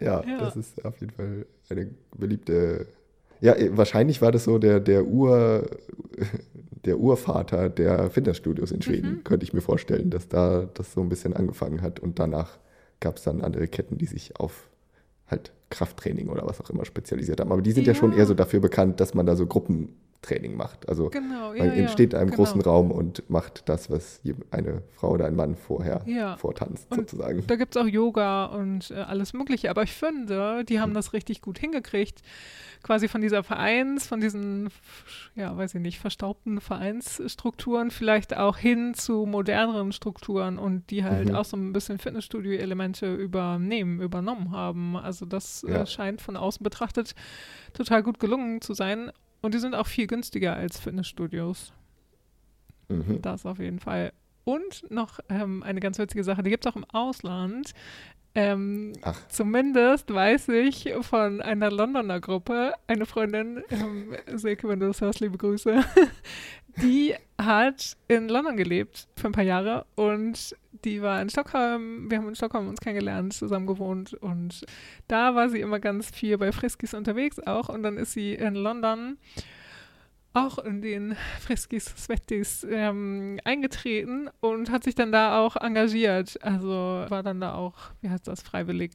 Ja, Ja. das ist auf jeden Fall eine beliebte. Ja, eh, wahrscheinlich war das so der, der Ur, der Urvater der Fitnessstudios in Schweden, Mhm. könnte ich mir vorstellen, dass da das so ein bisschen angefangen hat und danach gab es dann andere Ketten, die sich auf halt Krafttraining oder was auch immer spezialisiert haben. Aber die sind ja, schon Ja. eher so dafür bekannt, dass man da so Gruppentraining macht. Also Genau, ja, man entsteht in einem genau. großen Raum und macht das, was eine Frau oder ein Mann vorher Ja. vortanzt, Und sozusagen. Da gibt es auch Yoga und äh, alles Mögliche. Aber ich finde, die haben das richtig gut hingekriegt. Quasi von dieser Vereins, von diesen, ja, weiß ich nicht, verstaubten Vereinsstrukturen vielleicht auch hin zu moderneren Strukturen und die halt Mhm. auch so ein bisschen Fitnessstudio-Elemente übernehmen, übernommen haben. Also das Ja. äh, scheint von außen betrachtet total gut gelungen zu sein. Und die sind auch viel günstiger als Fitnessstudios. Mhm. Das auf jeden Fall. Und noch ähm, eine ganz witzige Sache, die gibt es auch im Ausland. Ähm, Ach. Zumindest weiß ich von einer Londoner Gruppe, eine Freundin, ähm, Silke, wenn du das hörst, liebe Grüße, die hat in London gelebt für ein paar Jahre und die war in Stockholm, wir haben in Stockholm uns kennengelernt, zusammen gewohnt und da war sie immer ganz viel bei Friskis unterwegs auch und dann ist sie in London auch in den Friskis Svettis ähm, eingetreten und hat sich dann da auch engagiert. Also war dann da auch, wie heißt das, freiwillig.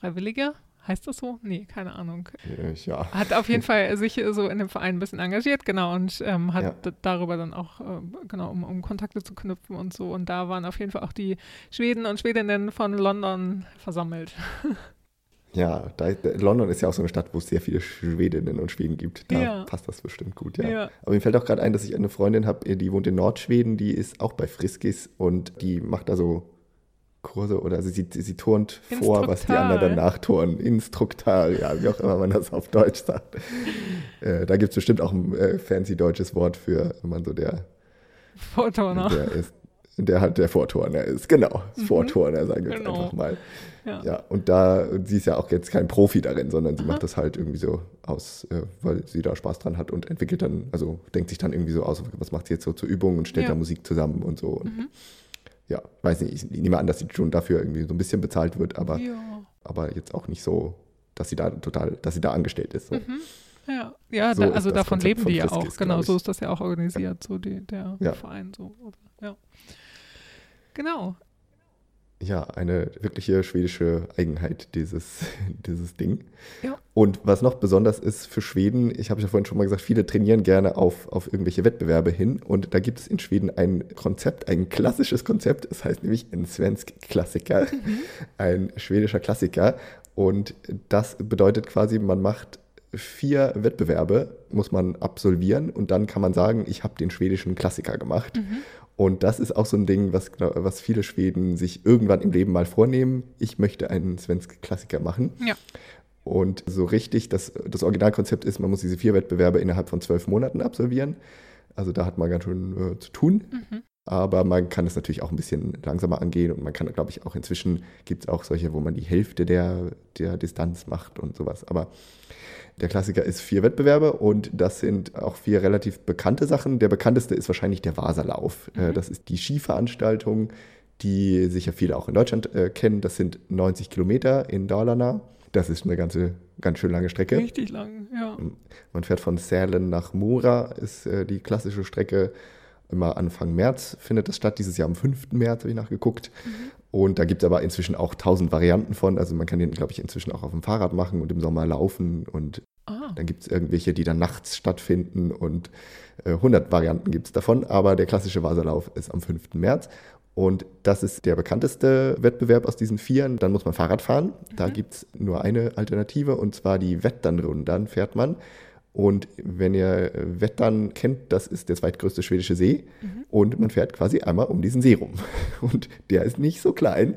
Freiwillige? Heißt das so? Nee, keine Ahnung. Äh, Ja. Hat auf jeden Fall sich so in dem Verein ein bisschen engagiert, genau, und ähm, hat Ja. darüber dann auch, äh, genau, um, um Kontakte zu knüpfen und so. Und da waren auf jeden Fall auch die Schweden und Schwedinnen von London versammelt. Ja, da, London ist ja auch so eine Stadt, wo es sehr viele Schwedinnen und Schweden gibt. Da Ja. passt das bestimmt gut, ja. Ja. Aber mir fällt auch gerade ein, dass ich eine Freundin habe, die wohnt in Nordschweden, die ist auch bei Friskis und die macht da so Kurse oder sie, sie, sie turnt vor, was die anderen dann Instruktal. nachturnen. Instruktal, ja, wie auch immer man das auf Deutsch sagt. äh, da gibt es bestimmt auch ein äh, fancy deutsches Wort für, wenn man so der Vorturner. Der ist, der hat der Vorturner ist, genau. Mhm. Vorturner, sagen wir Genau. jetzt einfach mal. Ja. Ja, und da, sie ist ja auch jetzt kein Profi darin, sondern sie macht das halt irgendwie so aus, äh, weil sie da Spaß dran hat und entwickelt dann, also denkt sich dann irgendwie so aus, was macht sie jetzt so zur Übung und stellt Ja. da Musik zusammen und so. Und Mhm. Ja, weiß nicht, ich nehme an, dass sie schon dafür irgendwie so ein bisschen bezahlt wird, aber, Ja. aber jetzt auch nicht so, dass sie da total, dass sie da angestellt ist. So. Mhm. Ja, ja So da, also davon Konzept leben die ja auch. Genau, so ist das ja auch organisiert, so die, der Ja. Verein so. Ja. Genau. Ja, eine wirkliche schwedische Eigenheit, dieses, dieses Ding. Ja. Und was noch besonders ist für Schweden, ich habe ja vorhin schon mal gesagt, viele trainieren gerne auf, auf irgendwelche Wettbewerbe hin. Und da gibt es in Schweden ein Konzept, ein klassisches Konzept, es heißt nämlich ein Svensk Klassiker, ein schwedischer Klassiker. Und das bedeutet quasi, man macht vier Wettbewerbe, muss man absolvieren und dann kann man sagen, ich habe den schwedischen Klassiker gemacht. Und das ist auch so ein Ding, was, was viele Schweden sich irgendwann im Leben mal vornehmen. Ich möchte einen Svensk Klassiker machen. Ja. Und so richtig, das, das Originalkonzept ist, man muss diese vier Wettbewerbe innerhalb von zwölf Monaten absolvieren. Also da hat man ganz schön äh, zu tun. Mhm. Aber man kann es natürlich auch ein bisschen langsamer angehen und man kann, glaube ich, auch inzwischen gibt es auch solche, wo man die Hälfte der, der Distanz macht und sowas. Aber der Klassiker ist vier Wettbewerbe und das sind auch vier relativ bekannte Sachen. Der bekannteste ist wahrscheinlich der Vaserlauf. Äh, das ist die Skiveranstaltung, die sicher viele auch in Deutschland äh, kennen. Das sind 90 Kilometer in Dalarna. Das ist eine ganze, ganz schön lange Strecke. Richtig lang, ja. Man fährt von Sälen nach Mura, ist äh, die klassische Strecke. Immer Anfang März findet das statt. Dieses Jahr am 5. März habe ich nachgeguckt. Und da gibt es aber inzwischen auch tausend Varianten von. Also man kann den, glaube ich, inzwischen auch auf dem Fahrrad machen und im Sommer laufen. Und Ah, dann gibt es irgendwelche, die dann nachts stattfinden. Und äh, 100 Varianten gibt es davon. Aber der klassische Vaserlauf ist am 5. März. Und das ist der bekannteste Wettbewerb aus diesen vieren. Dann muss man Fahrrad fahren. Da gibt es nur eine Alternative und zwar die Wetternrunde. Dann fährt man. Und wenn ihr äh, Wettern kennt, das ist der zweitgrößte schwedische See. Und man fährt quasi einmal um diesen See rum. Und der ist nicht so klein.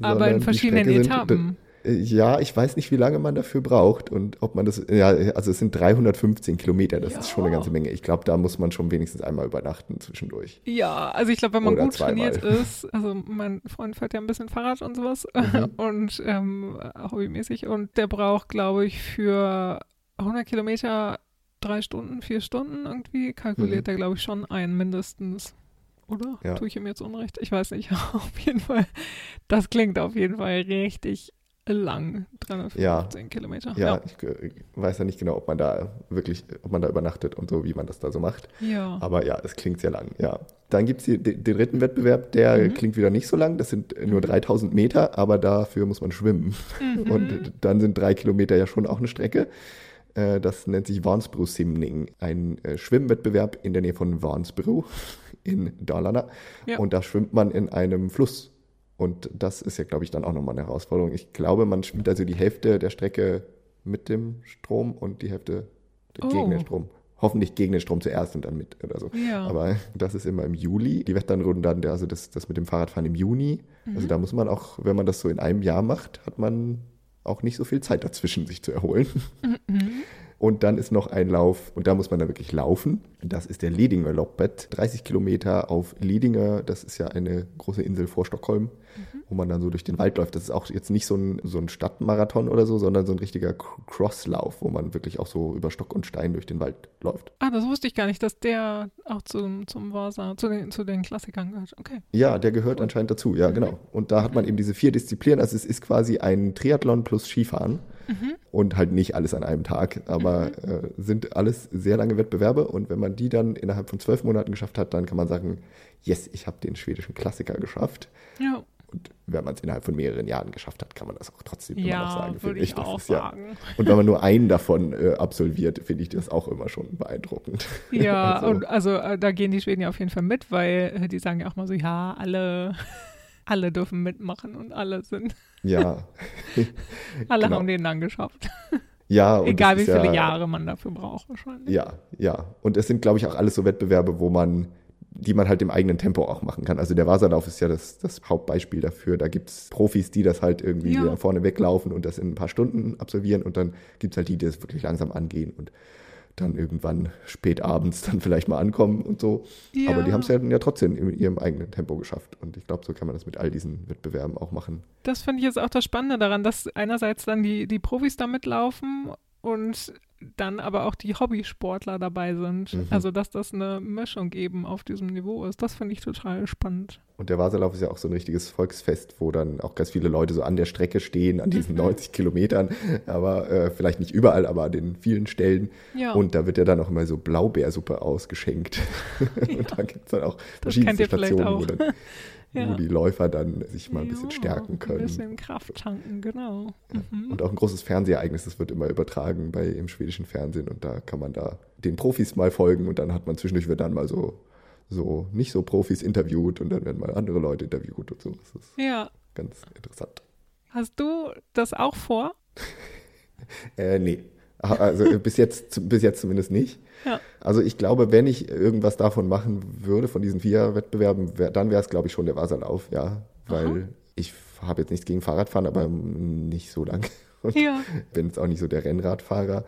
aber in verschiedenen Strecke sind- Etappen. äh, Ja, ich weiß nicht, wie lange man dafür braucht und ob man das, ja, also es sind 315 Kilometer, das ist schon eine Ja. ganze Menge. Ich glaube, da muss man schon wenigstens einmal übernachten zwischendurch. Ja, also ich glaube, wenn man Oder gut zweimal. trainiert ist, also mein Freund fährt ja ein bisschen Fahrrad und sowas Mhm. und ähm, hobbymäßig und der braucht, glaube ich, für 100 Kilometer drei Stunden, vier Stunden irgendwie, kalkuliert er, glaube ich, schon ein mindestens. Oder? Mhm. Ja. Tue ich ihm jetzt Unrecht? Ich weiß nicht. auf jeden Fall, das klingt auf jeden Fall richtig lang. 315 Kilometer. Ja, Ich, äh, weiß ja nicht genau, ob man da wirklich, ob man da übernachtet und so, wie man das da so macht. Ja. Aber ja, es klingt sehr lang, ja. Dann gibt es den, den dritten Wettbewerb, der Mhm. klingt wieder nicht so lang. Das sind äh, nur 3000 Meter, aber dafür muss man schwimmen. Mhm. Und dann sind drei Kilometer ja schon auch eine Strecke. Äh, Das nennt sich Vansbro Simning, ein äh, Schwimmwettbewerb in der Nähe von Vansbro in Dalarna. Ja. Und da schwimmt man in einem Fluss. Und das ist ja, glaube ich, dann auch nochmal eine Herausforderung. Ich glaube, man schwimmt also die Hälfte der Strecke mit dem Strom und die Hälfte Oh. gegen den Strom. Hoffentlich gegen den Strom zuerst und dann mit oder so. Ja. Aber das ist immer im Juli. Die Wetternrunden dann, also das, das mit dem Fahrradfahren im Juni. Mhm. Also da muss man auch, wenn man das so in einem Jahr macht, hat man auch nicht so viel Zeit dazwischen, sich zu erholen. Mhm. Und dann ist noch ein Lauf, und da muss man dann wirklich laufen. Das ist der Lidinger Loppet. 30 Kilometer auf Lidinger, das ist ja eine große Insel vor Stockholm, Mhm. wo man dann so durch den Wald läuft. Das ist auch jetzt nicht so ein, so ein Stadtmarathon oder so, sondern so ein richtiger Cr- Crosslauf, wo man wirklich auch so über Stock und Stein durch den Wald läuft. Ah, das wusste ich gar nicht, dass der auch zum, zum Vasa, zu den, zu den Klassikern gehört. Okay. Ja, der gehört anscheinend dazu, ja, genau. Und da hat man eben diese vier Disziplinen. Also es ist quasi ein Triathlon plus Skifahren und halt nicht alles an einem Tag, aber äh, sind alles sehr lange Wettbewerbe. Und wenn man die dann innerhalb von zwölf Monaten geschafft hat, dann kann man sagen, yes, ich habe den schwedischen Klassiker geschafft. Ja, Und wenn man es innerhalb von mehreren Jahren geschafft hat, kann man das auch trotzdem immer noch ja sagen, finde ich Das auch ist ja-. Und wenn man nur einen davon äh, absolviert, finde ich das auch immer schon beeindruckend. Ja, Also- und also äh, da gehen die Schweden ja auf jeden Fall mit, weil äh, die sagen ja auch mal so, ja, alle, alle dürfen mitmachen und alle sind, Ja, alle Genau. haben den dann geschafft. ja. Egal wie viele ja, Jahre man dafür braucht wahrscheinlich. Ja, ja. Und es sind, glaube ich, auch alles so Wettbewerbe, wo man, die man halt im eigenen Tempo auch machen kann. Also der Wasserlauf ist ja das, das Hauptbeispiel dafür. Da gibt es Profis, die das halt irgendwie Ja. vorne weglaufen und das in ein paar Stunden absolvieren. Und dann gibt es halt die, die das wirklich langsam angehen. Und dann irgendwann spät abends dann vielleicht mal ankommen und so. Ja. Aber die haben es ja, ja trotzdem in ihrem eigenen Tempo geschafft. Und ich glaube, so kann man das mit all diesen Wettbewerben auch machen. Das finde ich jetzt auch das Spannende daran, dass einerseits dann die, die Profis da mitlaufen und dann aber auch die Hobbysportler dabei sind. Mhm. Also, dass das eine Mischung eben auf diesem Niveau ist. Das finde ich total spannend. Und der Wasserlauf ist ja auch so ein richtiges Volksfest, wo dann auch ganz viele Leute so an der Strecke stehen, an diesen 90 mhm. Kilometern, aber äh, vielleicht nicht überall, aber an den vielen Stellen. Ja. Und da wird ja dann auch immer so Blaubeersuppe ausgeschenkt. Ja. Und da gibt es dann auch verschiedene Stationen, wo dann ja. wo die Läufer dann sich mal ein bisschen ja, stärken können. Ein bisschen Kraft tanken, genau. Mhm. Und auch ein großes Fernsehereignis, das wird immer übertragen bei im schwedischen Fernsehen und da kann man da den Profis mal folgen und dann hat man zwischendurch wird dann mal so so nicht so Profis interviewt und dann werden mal andere Leute interviewt und so. Das ist ja. ganz interessant. Hast du das auch vor? äh, nee. Also bis jetzt, bis jetzt zumindest nicht. Ja. Also ich glaube, wenn ich irgendwas davon machen würde, von diesen vier Wettbewerben, wär, dann wäre es, glaube ich, schon der Wasserlauf, ja. Weil Aha. ich habe jetzt nichts gegen Fahrradfahren, aber nicht so lange. Und ja. bin jetzt auch nicht so der Rennradfahrer.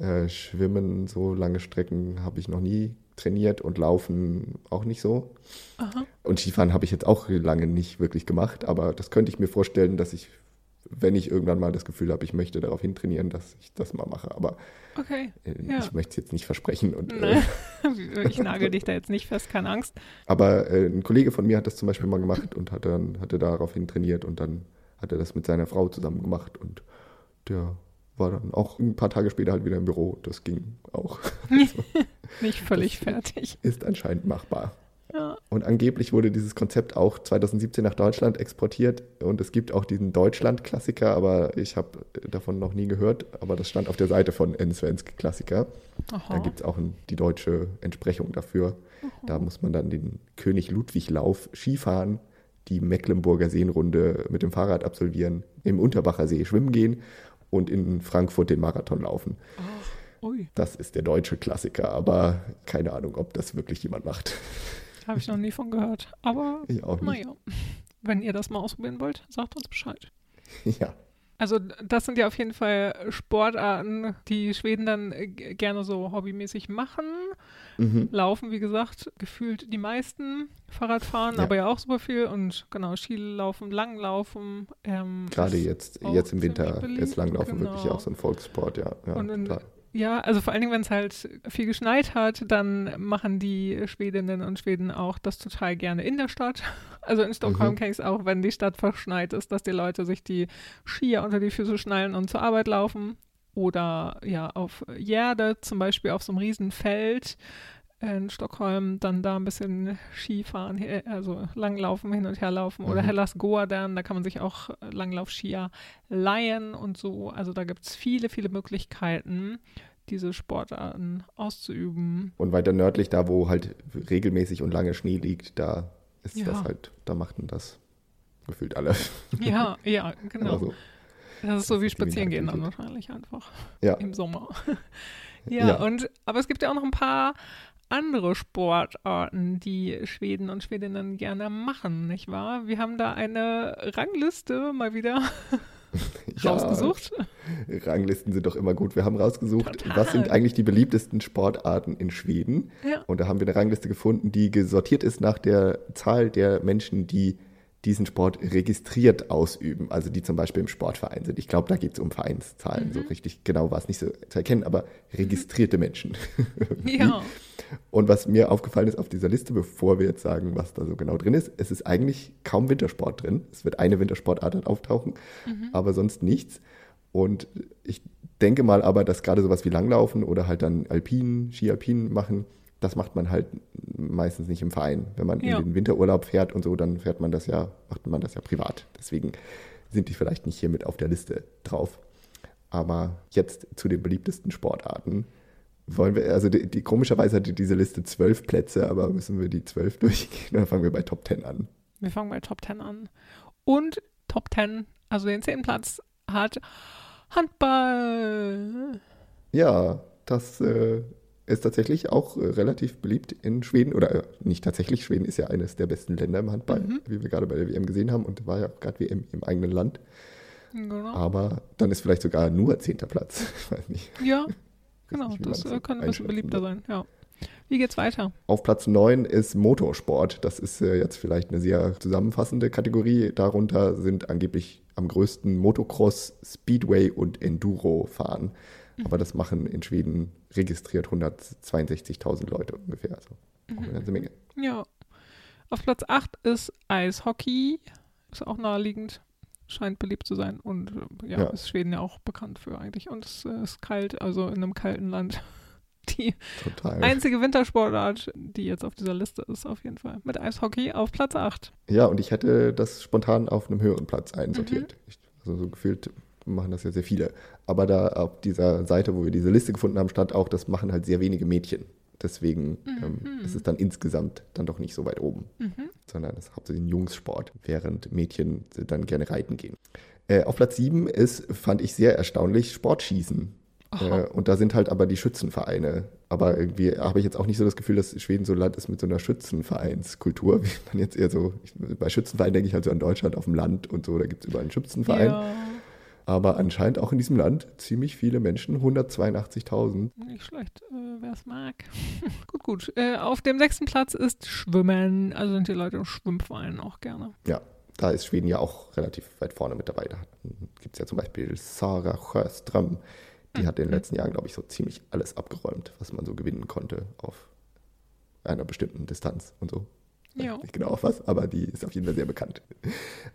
Äh, Schwimmen, so lange Strecken habe ich noch nie trainiert und Laufen auch nicht so. Aha. Und Skifahren habe ich jetzt auch lange nicht wirklich gemacht, aber das könnte ich mir vorstellen, dass ich wenn ich irgendwann mal das Gefühl habe, ich möchte darauf hintrainieren, dass ich das mal mache. Aber okay, äh, ja. ich möchte es jetzt nicht versprechen. Und, äh, ich nagel dich da jetzt nicht fest, keine Angst. Aber äh, ein Kollege von mir hat das zum Beispiel mal gemacht und hat dann hatte daraufhin trainiert und dann hat er das mit seiner Frau zusammen gemacht und der war dann auch ein paar Tage später halt wieder im Büro. Das ging auch. also, nicht völlig fertig. Ist anscheinend machbar. Und angeblich wurde dieses Konzept auch 2017 nach Deutschland exportiert und es gibt auch diesen Deutschland-Klassiker, aber ich habe davon noch nie gehört, aber das stand auf der Seite von N-Svensk Klassiker. Aha. Da gibt es auch ein, die deutsche Entsprechung dafür. Aha. Da muss man dann den König Ludwig-Lauf Skifahren, die Mecklenburger Seenrunde mit dem Fahrrad absolvieren, im Unterbacher See schwimmen gehen und in Frankfurt den Marathon laufen. Oh. Das ist der deutsche Klassiker, aber keine Ahnung, ob das wirklich jemand macht. Habe ich noch nie von gehört. Aber naja, wenn ihr das mal ausprobieren wollt, sagt uns Bescheid. Ja. Also das sind ja auf jeden Fall Sportarten, die Schweden dann äh, gerne so hobbymäßig machen. Mhm. Laufen, wie gesagt, gefühlt die meisten. Fahrradfahren, ja. aber ja auch super viel. Und genau, Skilaufen, Langlaufen. Ähm, Gerade jetzt, jetzt im Winter ist Langlaufen genau. wirklich auch so ein Volkssport, ja. ja und in, total. Ja, also vor allen Dingen, wenn es halt viel geschneit hat, dann machen die Schwedinnen und Schweden auch das total gerne in der Stadt. Also in Stockholm mhm. kenne ich es auch, wenn die Stadt verschneit ist, dass die Leute sich die Skier unter die Füße schnallen und zur Arbeit laufen. Oder ja, auf Gärde, zum Beispiel auf so einem Riesenfeld in Stockholm, dann da ein bisschen Skifahren, also Langlaufen, hin und her laufen. Mhm. Oder Hellas Goadern, da kann man sich auch Langlaufskier leihen und so. Also da gibt es viele, viele Möglichkeiten diese Sportarten auszuüben. Und weiter nördlich, da wo halt regelmäßig und lange Schnee liegt, da ist ja. das halt, da machten das gefühlt alle. Ja, ja, genau. Also, das ist so wie spazieren gehen dann wahrscheinlich einfach ja. im Sommer. ja, ja, und aber es gibt ja auch noch ein paar andere Sportarten, die Schweden und Schwedinnen gerne machen, nicht wahr? Wir haben da eine Rangliste mal wieder ja, rausgesucht. Ranglisten sind doch immer gut. Wir haben rausgesucht, Total. was sind eigentlich die beliebtesten Sportarten in Schweden. Ja. Und da haben wir eine Rangliste gefunden, die gesortiert ist nach der Zahl der Menschen, die diesen Sport registriert ausüben, also die zum Beispiel im Sportverein sind. Ich glaube, da geht es um Vereinszahlen. Mhm. So richtig genau war es nicht so zu erkennen, aber registrierte mhm. Menschen. ja. Und was mir aufgefallen ist auf dieser Liste, bevor wir jetzt sagen, was da so genau drin ist, es ist eigentlich kaum Wintersport drin. Es wird eine Wintersportart auftauchen, mhm. aber sonst nichts. Und ich denke mal aber, dass gerade sowas wie Langlaufen oder halt dann Alpin, Ski-Alpin machen, das macht man halt meistens nicht im Verein. Wenn man ja. in den Winterurlaub fährt und so, dann fährt man das ja, macht man das ja privat. Deswegen sind die vielleicht nicht hier mit auf der Liste drauf. Aber jetzt zu den beliebtesten Sportarten. Wollen wir, also die, die komischerweise hatte diese Liste zwölf Plätze, aber müssen wir die zwölf durchgehen? Dann fangen wir bei Top Ten an. Wir fangen bei Top Ten an. Und Top Ten, also den zehnten Platz, hat Handball. Ja, das äh, ist tatsächlich auch äh, relativ beliebt in Schweden. Oder äh, nicht tatsächlich, Schweden ist ja eines der besten Länder im Handball, mhm. wie wir gerade bei der WM gesehen haben und war ja auch gerade WM im eigenen Land. Genau. Aber dann ist vielleicht sogar nur zehnter Platz. Ich weiß nicht. Ja, Genau, wie das man äh, kann ein bisschen beliebter sein, ja. Wie geht's weiter? Auf Platz 9 ist Motorsport. Das ist äh, jetzt vielleicht eine sehr zusammenfassende Kategorie. Darunter sind angeblich am größten Motocross, Speedway und Enduro fahren. Aber das machen in Schweden registriert 162.000 Leute ungefähr. Also auch eine ganze Menge. Ja. Auf Platz 8 ist Eishockey. Ist auch naheliegend. Scheint beliebt zu sein. Und äh, ja, Ja. ist Schweden ja auch bekannt für eigentlich. Und es äh, ist kalt, also in einem kalten Land. Die Total. einzige Wintersportart, die jetzt auf dieser Liste ist, auf jeden Fall. Mit Eishockey auf Platz 8. Ja, und ich hätte das spontan auf einem höheren Platz einsortiert. Mhm. Ich, also so gefühlt machen das ja sehr viele. Aber da auf dieser Seite, wo wir diese Liste gefunden haben, stand auch, das machen halt sehr wenige Mädchen. Deswegen ähm, Mhm. ist es dann insgesamt dann doch nicht so weit oben, Mhm. sondern es ist hauptsächlich ein Jungssport, während Mädchen dann gerne reiten gehen. Äh, auf Platz 7 ist, fand ich sehr erstaunlich, Sportschießen. Äh, und da sind halt aber die Schützenvereine. Aber irgendwie habe ich jetzt auch nicht so das Gefühl, dass Schweden so ein Land ist mit so einer Schützenvereinskultur, wie man jetzt eher so, ich, bei Schützenverein denke ich halt so an Deutschland auf dem Land und so, da gibt es überall einen Schützenverein. Ja, Aber anscheinend auch in diesem Land ziemlich viele Menschen, 182.000. nicht schlecht, äh, wer es mag. gut, gut. Äh, auf dem sechsten Platz ist Schwimmen. Also sind die Leute im Schwimmverein auch gerne. Ja, da ist Schweden ja auch relativ weit vorne mit dabei. Da gibt es ja zum Beispiel Sarah Sjöström. Die hat in den letzten Jahren, glaube ich, so ziemlich alles abgeräumt, was man so gewinnen konnte auf einer bestimmten Distanz und so. Ja. Nicht genau auf was, aber die ist auf jeden Fall sehr bekannt.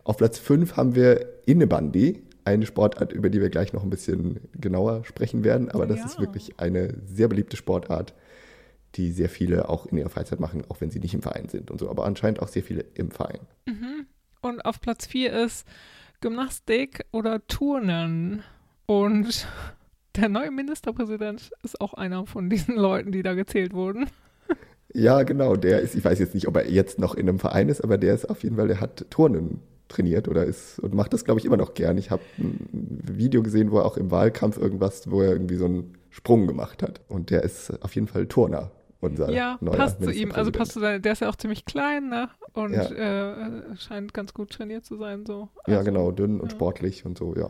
Auf Platz 5 haben wir Innebandi, eine Sportart, über die wir gleich noch ein bisschen genauer sprechen werden. Aber das Ja. ist wirklich eine sehr beliebte Sportart, die sehr viele auch in ihrer Freizeit machen, auch wenn sie nicht im Verein sind und so. Aber anscheinend auch sehr viele im Verein. Mhm. Und auf Platz 4 ist Gymnastik oder Turnen. Und der neue Ministerpräsident ist auch einer von diesen Leuten, die da gezählt wurden. Ja, genau. Der ist, ich weiß jetzt nicht, ob er jetzt noch in einem Verein ist, aber der ist auf jeden Fall, der hat Turnen trainiert oder ist und macht das, glaube ich, immer noch gern. Ich habe ein Video gesehen, wo er auch im Wahlkampf irgendwas, wo er irgendwie so einen Sprung gemacht hat. Und der ist auf jeden Fall Turner, unser Ja, passt zu ihm. Also passt zu seiner, der ist ja auch ziemlich klein, ne? Und Ja. äh, scheint ganz gut trainiert zu sein. So. Ja, Also, genau, dünn und ja. sportlich und so, ja.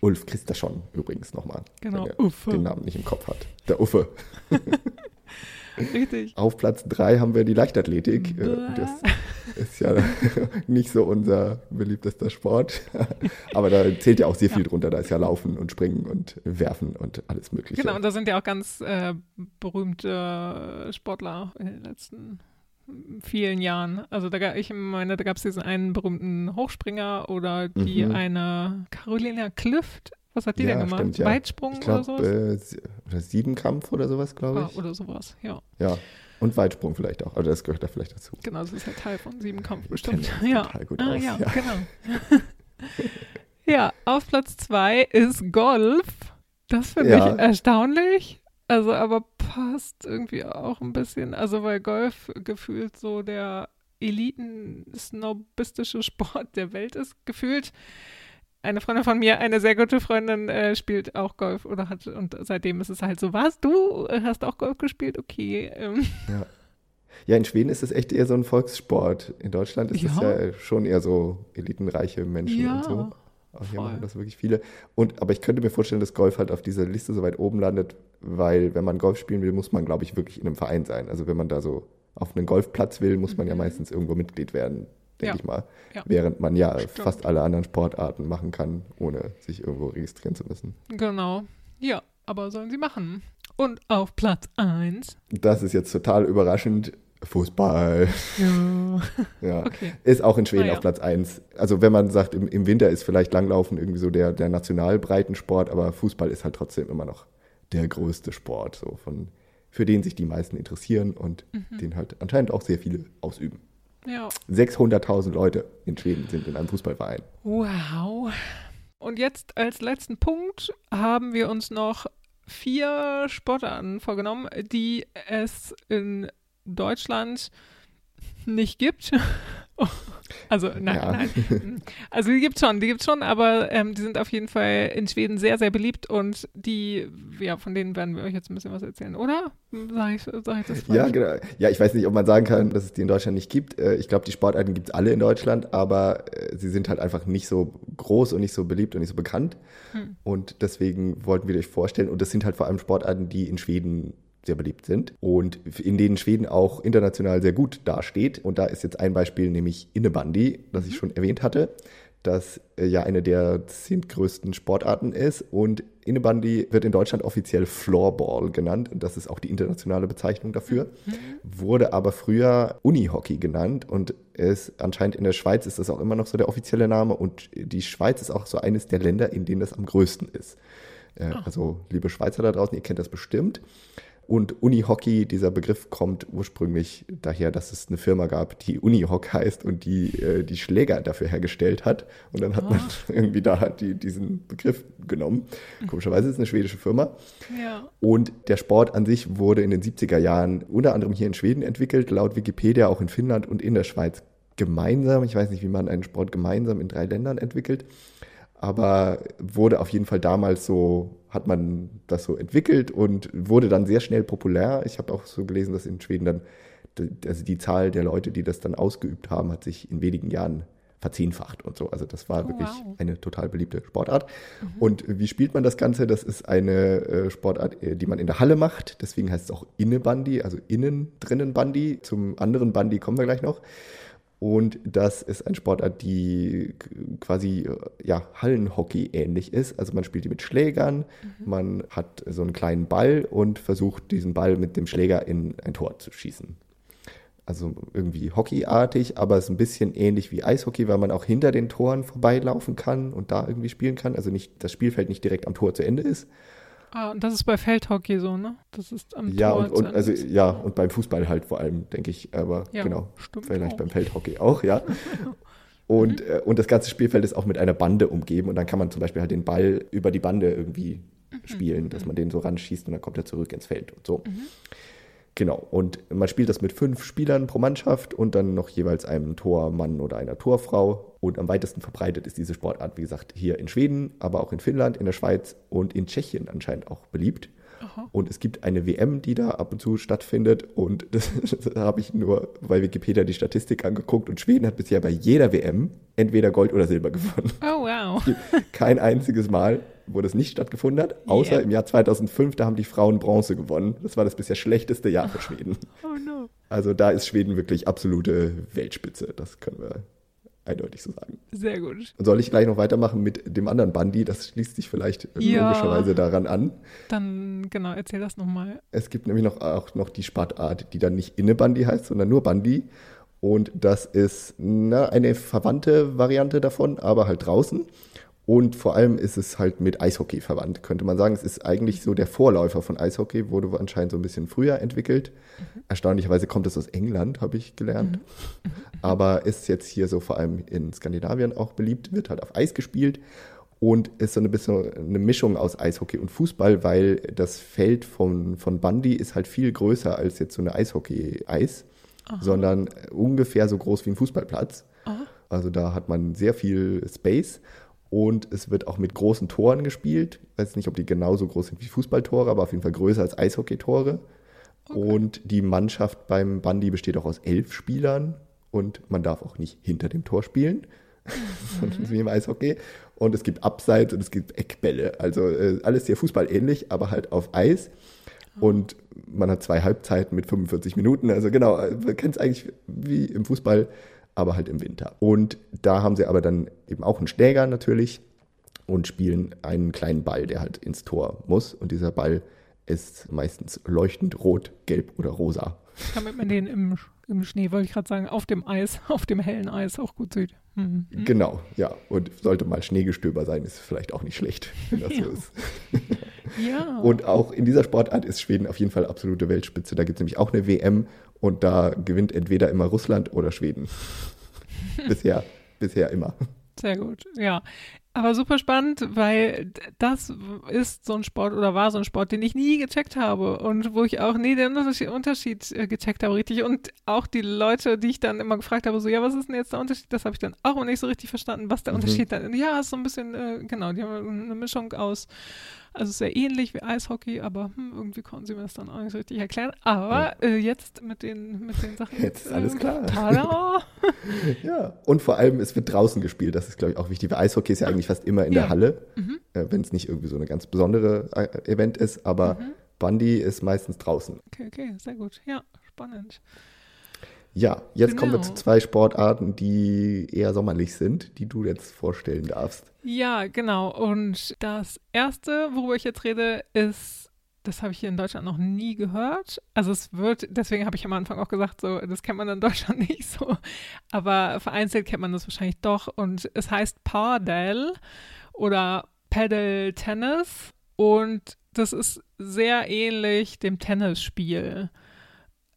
Ulf Christaschon übrigens nochmal, Genau, wenn Uffe. den Namen nicht im Kopf hat. Der Uffe. Richtig. Auf Platz drei haben wir die Leichtathletik. Äh, Bäh. Das ist ja nicht so unser beliebtester Sport. Aber da zählt ja auch sehr viel drunter. Da ist ja Laufen und Springen und Werfen und alles Mögliche. Genau, und da sind ja auch ganz äh, berühmte Sportler in den letzten vielen Jahren. Also da, ich meine, da gab es diesen einen berühmten Hochspringer oder die Mhm. eine Carolina Klüft. Was hat die Ja, denn gemacht? stimmt, ja. Weitsprung Ich oder sowas? äh, oder Siebenkampf oder sowas, glaube Ah, ich. oder sowas, ja. Ja. Und Weitsprung vielleicht auch. Also das gehört da vielleicht dazu. Genau, das ist ja Teil von Siebenkampf bestimmt. Ja. total gut ah, aus, ja, ja. genau. ja, auf Platz zwei ist Golf. Das finde ich erstaunlich. Also, aber passt irgendwie auch ein bisschen. Also, weil Golf gefühlt so der eliten-snobistische Sport der Welt ist, gefühlt. Eine Freundin von mir, eine sehr gute Freundin, äh, spielt auch Golf oder hat, und seitdem ist es halt so, was, du hast auch Golf gespielt? Okay. Ähm, Ja. Ja, in Schweden ist es echt eher so ein Volkssport. In Deutschland ist es Ja. ja schon eher so elitenreiche Menschen Ja, und so. Aber hier machen das wirklich viele. Und, aber ich könnte mir vorstellen, dass Golf halt auf dieser Liste so weit oben landet, weil wenn man Golf spielen will, muss man, glaube ich, wirklich in einem Verein sein. Also wenn man da so auf einen Golfplatz will, muss man ja Mhm. meistens irgendwo Mitglied werden, denke Ja. ich mal. Ja. Während man ja Stimmt. fast alle anderen Sportarten machen kann, ohne sich irgendwo registrieren zu müssen. Genau. Ja, aber sollen sie machen. Und auf Platz 1. Das ist jetzt total überraschend. Fußball. Ja. Ja. Okay. Ist auch in Schweden Ah, ja. auf Platz 1. Also wenn man sagt, im, im Winter ist vielleicht Langlaufen irgendwie so der, der Nationalbreitensport, aber Fußball ist halt trotzdem immer noch der größte Sport, so von, für den sich die meisten interessieren und Mhm. den halt anscheinend auch sehr viele ausüben. Ja. 600.000 Leute in Schweden sind in einem Fußballverein. Wow. Und jetzt als letzten Punkt haben wir uns noch vier Sportarten vorgenommen, die es in Deutschland nicht gibt, Also nein, ja. nein. Also die gibt es schon, die gibt es schon, aber ähm, die sind auf jeden Fall in Schweden sehr, sehr beliebt und die, ja, von denen werden wir euch jetzt ein bisschen was erzählen, oder? Sag ich, sag ich das falsch? Ja, genau. Ja, ich weiß nicht, ob man sagen kann, dass es die in Deutschland nicht gibt. Äh, ich glaube, die Sportarten gibt es alle in Deutschland, aber äh, sie sind halt einfach nicht so groß und nicht so beliebt und nicht so bekannt. Hm. Und deswegen wollten wir euch vorstellen, und das sind halt vor allem Sportarten, die in Schweden sehr beliebt sind und in denen Schweden auch international sehr gut dasteht. Und da ist jetzt ein Beispiel, nämlich Innebandi, das ich mhm. schon erwähnt hatte, das äh, ja eine der zehn größten Sportarten ist. Und Innebandi wird in Deutschland offiziell Floorball genannt und das ist auch die internationale Bezeichnung dafür. Mhm. Wurde aber früher Unihockey genannt und ist anscheinend in der Schweiz ist das auch immer noch so der offizielle Name und die Schweiz ist auch so eines der Länder, in denen das am größten ist. Äh, also, liebe Schweizer da draußen, ihr kennt das bestimmt. Und Unihockey, dieser Begriff kommt ursprünglich daher, dass es eine Firma gab, die Unihock heißt und die äh, die Schläger dafür hergestellt hat. Und dann hat oh. man irgendwie da die, diesen Begriff genommen. Komischerweise ist es eine schwedische Firma. Ja. Und der Sport an sich wurde in den 70er Jahren unter anderem hier in Schweden entwickelt, laut Wikipedia auch in Finnland und in der Schweiz gemeinsam. Ich weiß nicht, wie man einen Sport gemeinsam in drei Ländern entwickelt aber wurde auf jeden Fall damals so, hat man das so entwickelt und wurde dann sehr schnell populär. Ich habe auch so gelesen, dass in Schweden dann, also die Zahl der Leute, die das dann ausgeübt haben, hat sich in wenigen Jahren verzehnfacht und so. Also das war oh, wirklich wow. eine total beliebte Sportart. Mhm. Und wie spielt man das Ganze? Das ist eine äh, Sportart, äh, die man in der Halle macht. Deswegen heißt es auch Innenbandy, also innen drinnen Bandy. Zum anderen Bandy kommen wir gleich noch. Und das ist ein Sportart, die quasi ja, Hallenhockey ähnlich ist. Also man spielt die mit Schlägern, mhm. man hat so einen kleinen Ball und versucht diesen Ball mit dem Schläger in ein Tor zu schießen. Also irgendwie hockeyartig, aber es ist ein bisschen ähnlich wie Eishockey, weil man auch hinter den Toren vorbeilaufen kann und da irgendwie spielen kann. Also nicht das Spielfeld nicht direkt am Tor zu Ende ist, Ah, und das ist bei Feldhockey so, ne? Das ist am ja, Tor und, und also ja, und beim Fußball halt vor allem, denke ich. Aber ja, genau, vielleicht auch. beim Feldhockey auch, ja. und, mhm. äh, und das ganze Spielfeld ist auch mit einer Bande umgeben und dann kann man zum Beispiel halt den Ball über die Bande irgendwie mhm. spielen, dass man den so ranschießt und dann kommt er zurück ins Feld und so. Mhm. Genau, und man spielt das mit fünf Spielern pro Mannschaft und dann noch jeweils einem Tormann oder einer Torfrau. Und am weitesten verbreitet ist diese Sportart, wie gesagt, hier in Schweden, aber auch in Finnland, in der Schweiz und in Tschechien anscheinend auch beliebt. Aha. Und es gibt eine WM, die da ab und zu stattfindet. Und das, das habe ich nur bei Wikipedia die Statistik angeguckt. Und Schweden hat bisher bei jeder WM entweder Gold oder Silber gewonnen. Oh, wow. Kein einziges Mal wo das nicht stattgefunden hat, außer yeah. im Jahr 2005, da haben die Frauen Bronze gewonnen. Das war das bisher schlechteste Jahr für Schweden. Oh no. Also da ist Schweden wirklich absolute Weltspitze, das können wir eindeutig so sagen. Sehr gut. Und soll ich gleich noch weitermachen mit dem anderen Bandi? Das schließt sich vielleicht ja, logischerweise daran an. Dann, genau, erzähl das nochmal. Es gibt nämlich noch, auch noch die Sportart, die dann nicht Innebandi heißt, sondern nur Bandi. Und das ist na, eine verwandte Variante davon, aber halt draußen. Und vor allem ist es halt mit Eishockey verwandt, könnte man sagen. Es ist eigentlich so der Vorläufer von Eishockey, wurde anscheinend so ein bisschen früher entwickelt. Mhm. Erstaunlicherweise kommt es aus England, habe ich gelernt. Mhm. Aber ist jetzt hier so vor allem in Skandinavien auch beliebt, wird halt auf Eis gespielt und ist so ein bisschen eine Mischung aus Eishockey und Fußball, weil das Feld von, von Bandy ist halt viel größer als jetzt so eine Eishockey-Eis, sondern ungefähr so groß wie ein Fußballplatz. Aha. Also da hat man sehr viel Space und es wird auch mit großen Toren gespielt. Ich weiß nicht, ob die genauso groß sind wie Fußballtore, aber auf jeden Fall größer als Eishockeytore. Okay. Und die Mannschaft beim Bandy besteht auch aus elf Spielern und man darf auch nicht hinter dem Tor spielen, mhm. wie im Eishockey. Und es gibt Abseits und es gibt Eckbälle. Also äh, alles sehr fußballähnlich, aber halt auf Eis. Und man hat zwei Halbzeiten mit 45 Minuten. Also genau, äh, man kennt es eigentlich wie im Fußball aber halt im Winter. Und da haben sie aber dann eben auch einen Schläger natürlich und spielen einen kleinen Ball, der halt ins Tor muss. Und dieser Ball ist meistens leuchtend rot, gelb oder rosa. Damit man den im, im Schnee, wollte ich gerade sagen, auf dem Eis, auf dem hellen Eis auch gut sieht. Mhm. Genau, ja. Und sollte mal Schneegestöber sein, ist vielleicht auch nicht schlecht, wenn das ja. so ist. ja. Und auch in dieser Sportart ist Schweden auf jeden Fall absolute Weltspitze. Da gibt es nämlich auch eine WM und da gewinnt entweder immer Russland oder Schweden. bisher, bisher immer. Sehr gut, ja. Aber super spannend, weil das ist so ein Sport oder war so ein Sport, den ich nie gecheckt habe und wo ich auch nie den Unterschied äh, gecheckt habe, richtig. Und auch die Leute, die ich dann immer gefragt habe, so, ja, was ist denn jetzt der Unterschied? Das habe ich dann auch nicht so richtig verstanden, was der mhm. Unterschied dann ist. Ja, ist so ein bisschen, äh, genau, die haben eine Mischung aus also sehr ähnlich wie Eishockey, aber hm, irgendwie konnten sie mir das dann auch nicht so richtig erklären. Aber äh, jetzt mit den, mit den Sachen. Jetzt ist alles äh, klar. Tada! ja, und vor allem, es wird draußen gespielt. Das ist, glaube ich, auch wichtig. Weil Eishockey ist ja eigentlich fast immer in ja. der Halle, mhm. äh, wenn es nicht irgendwie so eine ganz besondere äh, Event ist. Aber mhm. Bandy ist meistens draußen. Okay, okay, sehr gut. Ja, spannend. Ja, jetzt genau. kommen wir zu genau. zwei Sportarten, die eher sommerlich sind, die du jetzt vorstellen darfst. Ja, genau. Und das erste, worüber ich jetzt rede, ist, das habe ich hier in Deutschland noch nie gehört. Also es wird, deswegen habe ich am Anfang auch gesagt, so, das kennt man in Deutschland nicht so. Aber vereinzelt kennt man das wahrscheinlich doch. Und es heißt Pardel oder Paddle Tennis. Und das ist sehr ähnlich dem Tennisspiel.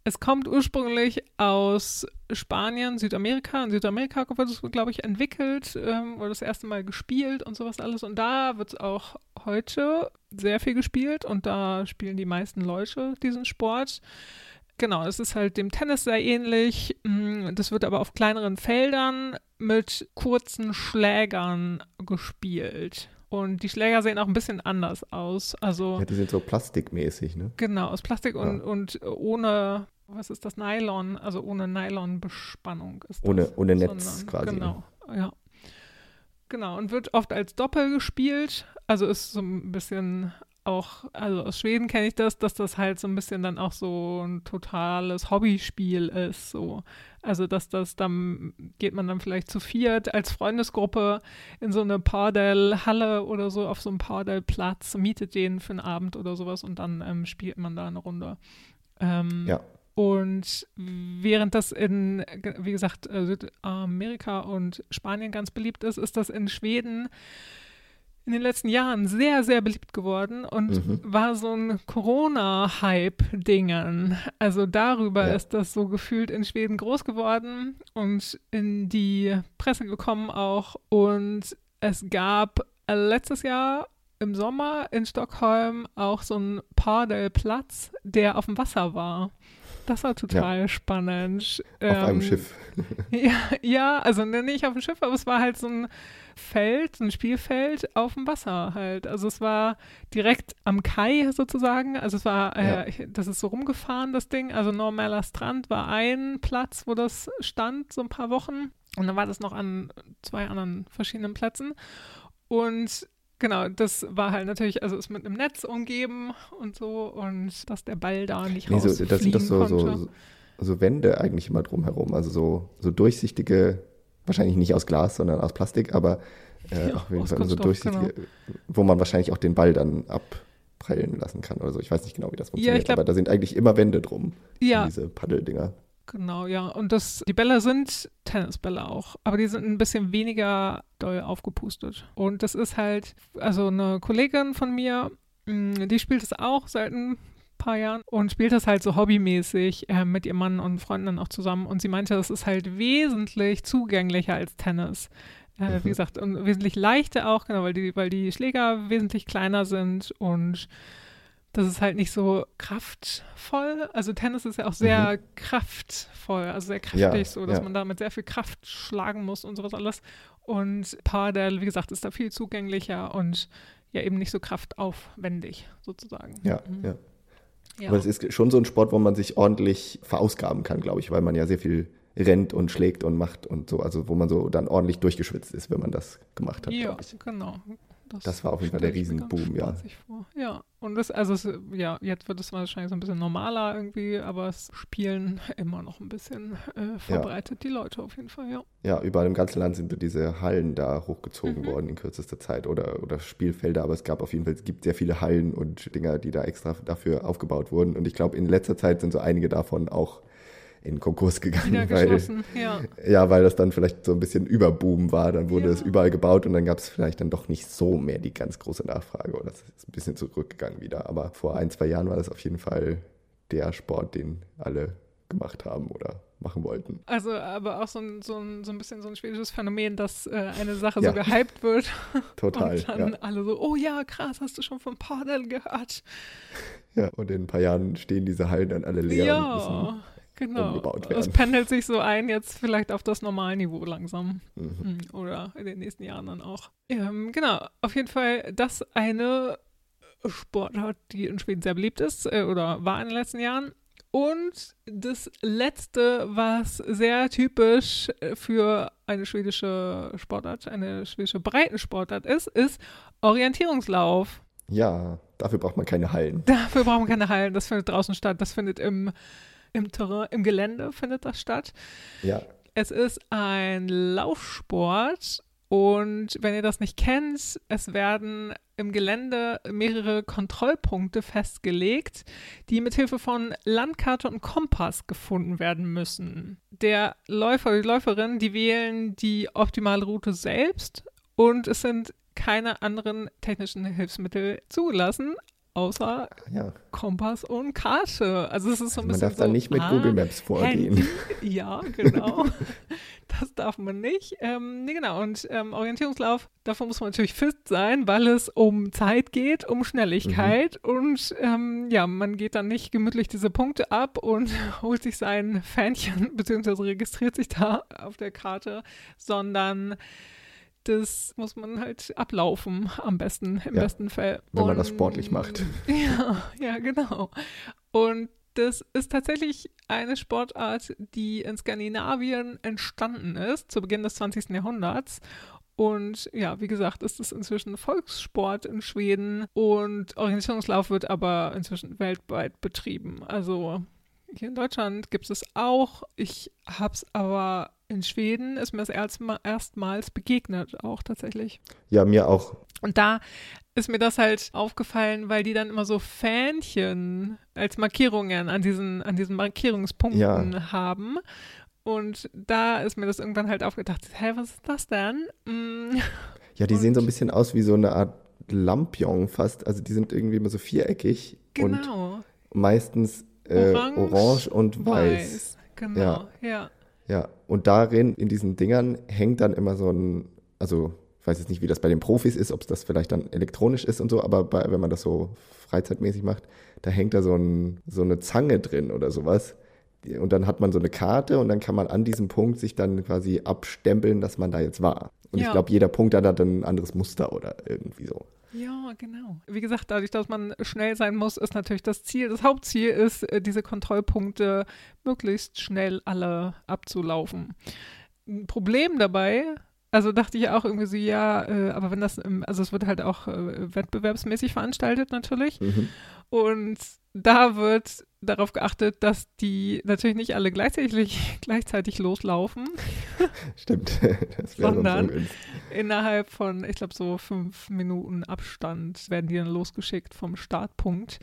Es kommt ursprünglich aus Spanien, Südamerika. In Südamerika wird es, glaube ich, entwickelt ähm, oder das erste Mal gespielt und sowas alles. Und da wird es auch heute sehr viel gespielt und da spielen die meisten Leute diesen Sport. Genau, es ist halt dem Tennis sehr ähnlich. Mm, das wird aber auf kleineren Feldern mit kurzen Schlägern gespielt. Und die Schläger sehen auch ein bisschen anders aus. Also, ja, die sind so plastikmäßig, ne? Genau, aus Plastik ja. und, und ohne was ist das Nylon, also ohne Nylonbespannung ist ohne, das. Ohne Netz sondern, quasi. Genau, ja. Genau, und wird oft als Doppel gespielt. Also ist so ein bisschen auch, also aus Schweden kenne ich das, dass das halt so ein bisschen dann auch so ein totales Hobbyspiel ist. So. Also dass das dann geht man dann vielleicht zu viert als Freundesgruppe in so eine Pardell-Halle oder so auf so einem Pardell-Platz, mietet den für einen Abend oder sowas und dann ähm, spielt man da eine Runde. Ähm, ja. Und während das in, wie gesagt, äh, Südamerika und Spanien ganz beliebt ist, ist das in Schweden in den letzten Jahren sehr, sehr beliebt geworden und mhm. war so ein Corona-Hype-Dingen. Also darüber ja. ist das so gefühlt in Schweden groß geworden und in die Presse gekommen auch. Und es gab letztes Jahr im Sommer in Stockholm auch so ein Padelplatz, der auf dem Wasser war. Das war total ja. spannend. Auf ähm, einem Schiff. ja, ja, also ne, nicht auf dem Schiff, aber es war halt so ein Feld, ein Spielfeld auf dem Wasser halt. Also es war direkt am Kai sozusagen. Also es war, äh, ja. das ist so rumgefahren, das Ding. Also normaler Strand war ein Platz, wo das stand, so ein paar Wochen. Und dann war das noch an zwei anderen verschiedenen Plätzen. Und Genau, das war halt natürlich, also ist mit einem Netz umgeben und so und dass der Ball da nicht nee, so, Das sind doch so, so, so, Wände eigentlich immer drumherum, also so, so durchsichtige, wahrscheinlich nicht aus Glas, sondern aus Plastik, aber äh, ja, auf jeden Fall so durchsichtige, genau. wo man wahrscheinlich auch den Ball dann abprallen lassen kann oder so. Ich weiß nicht genau, wie das funktioniert, ja, glaub, aber da sind eigentlich immer Wände drum, ja. diese Paddeldinger. Genau, ja. Und das, die Bälle sind Tennisbälle auch, aber die sind ein bisschen weniger doll aufgepustet. Und das ist halt, also eine Kollegin von mir, mm, die spielt es auch seit ein paar Jahren und spielt das halt so hobbymäßig äh, mit ihrem Mann und Freunden dann auch zusammen. Und sie meinte, das ist halt wesentlich zugänglicher als Tennis. Äh, mhm. Wie gesagt, und wesentlich leichter auch, genau, weil die, weil die Schläger wesentlich kleiner sind und das ist halt nicht so kraftvoll. Also Tennis ist ja auch sehr mhm. kraftvoll, also sehr kräftig, ja, so dass ja. man da mit sehr viel Kraft schlagen muss und sowas alles. Und Padel, wie gesagt, ist da viel zugänglicher und ja eben nicht so kraftaufwendig sozusagen. Ja, mhm. ja. ja. Aber es ist schon so ein Sport, wo man sich ordentlich verausgaben kann, glaube ich, weil man ja sehr viel rennt und schlägt und macht und so, also wo man so dann ordentlich durchgeschwitzt ist, wenn man das gemacht hat. Ja, genau. Das, das war auf jeden Fall der Riesenboom, ja. Ja, und das, also es, ja, jetzt wird es wahrscheinlich so ein bisschen normaler irgendwie, aber es spielen immer noch ein bisschen äh, verbreitet ja. die Leute auf jeden Fall, ja. Ja, überall im ganzen Land sind diese Hallen da hochgezogen mhm. worden in kürzester Zeit oder, oder Spielfelder, aber es gab auf jeden Fall, es gibt sehr viele Hallen und Dinger, die da extra dafür aufgebaut wurden und ich glaube, in letzter Zeit sind so einige davon auch in Konkurs gegangen, weil, ja. ja. weil das dann vielleicht so ein bisschen Überboom war. Dann wurde ja. es überall gebaut und dann gab es vielleicht dann doch nicht so mehr die ganz große Nachfrage oder es ist ein bisschen zurückgegangen wieder. Aber vor ein, zwei Jahren war das auf jeden Fall der Sport, den alle gemacht haben oder machen wollten. Also aber auch so ein, so ein, so ein bisschen so ein schwedisches Phänomen, dass äh, eine Sache Ja. so gehypt wird. Total, Und dann ja. alle so, oh ja, krass, hast du schon von Padel gehört? ja. Und in ein paar Jahren stehen diese Hallen dann alle leer und müssen ja, genau. umgebaut Es werden. pendelt sich so ein, jetzt vielleicht auf das Normalniveau langsam. Mhm. Hm, Oder in den nächsten Jahren dann auch. Ähm, genau, auf jeden Fall das eine Sportart, die in Schweden sehr beliebt ist äh, oder war in den letzten Jahren. Und das letzte, was sehr typisch äh, für eine schwedische Sportart, eine schwedische Breitensportart ist, ist Orientierungslauf. Ja, dafür braucht man keine Hallen. Dafür brauchen wir keine Hallen, das findet draußen statt, das findet im, im Terrain, im Gelände findet das statt. Ja, Es ist ein Laufsport und wenn ihr das nicht kennt, es werden im Gelände mehrere Kontrollpunkte festgelegt, die mithilfe von Landkarte und Kompass gefunden werden müssen. Der Läufer oder die Läuferin, die wählen die optimale Route selbst und es sind keine anderen technischen Hilfsmittel zugelassen, außer ja. Kompass und Karte. Also es ist so ein Man bisschen darf da so, nicht mit ah, Google Maps vorgehen. Handy. Ja, genau. das darf man nicht. Ähm, nee, genau. Und ähm, Orientierungslauf, davor muss man natürlich fit sein, weil es um Zeit geht, um Schnelligkeit. Mhm. Und ähm, ja, man geht dann nicht gemütlich diese Punkte ab und holt sich sein Fähnchen, beziehungsweise registriert sich da auf der Karte, sondern das muss man halt ablaufen, am besten, im Ja, besten Fall. wenn man das Und- sportlich macht. Ja, ja, genau. Und das ist tatsächlich eine Sportart, die in Skandinavien entstanden ist, zu Beginn des 20. Jahrhunderts. Und ja, wie gesagt, ist es inzwischen Volkssport in Schweden und Orientierungslauf wird aber inzwischen weltweit betrieben. Also hier in Deutschland gibt es auch. Ich habe es aber in Schweden, ist mir das erstma erstmals begegnet, auch tatsächlich. Ja, mir auch. Und da ist mir das halt aufgefallen, weil die dann immer so Fähnchen als Markierungen an diesen, an diesen Markierungspunkten Ja. haben. Und da ist mir das irgendwann halt aufgedacht, hä, was ist das denn? Mm, Ja, die Und- sehen so ein bisschen aus wie so eine Art Lampion fast. Also die sind irgendwie immer so viereckig und genau. meistens äh, Orange, orange, und weiß. Genau, Ja. ja. Ja, und darin, in diesen Dingern, hängt dann immer so ein, also ich weiß jetzt nicht, wie das bei den Profis ist, ob es das vielleicht dann elektronisch ist und so, aber bei, wenn man das so freizeitmäßig macht, da hängt da so, ein, so eine Zange drin oder sowas. Und dann hat man so eine Karte und dann kann man an diesem Punkt sich dann quasi abstempeln, dass man da jetzt war. Und ich Ja. glaube, jeder Punkt hat dann ein anderes Muster oder irgendwie so. Ja, genau. Wie gesagt, dadurch, dass man schnell sein muss, ist natürlich das Ziel. Das Hauptziel ist, äh, diese Kontrollpunkte möglichst schnell alle abzulaufen. Ein Problem dabei, also dachte ich auch irgendwie so, ja, äh, aber wenn das, im, also es wird halt auch äh, wettbewerbsmäßig veranstaltet natürlich. Mhm. Und da wird darauf geachtet, dass die natürlich nicht alle gleichzeitig, gleichzeitig loslaufen. Stimmt. Das Sondern-. Innerhalb von, ich glaube, so fünf Minuten Abstand werden die dann losgeschickt vom Startpunkt.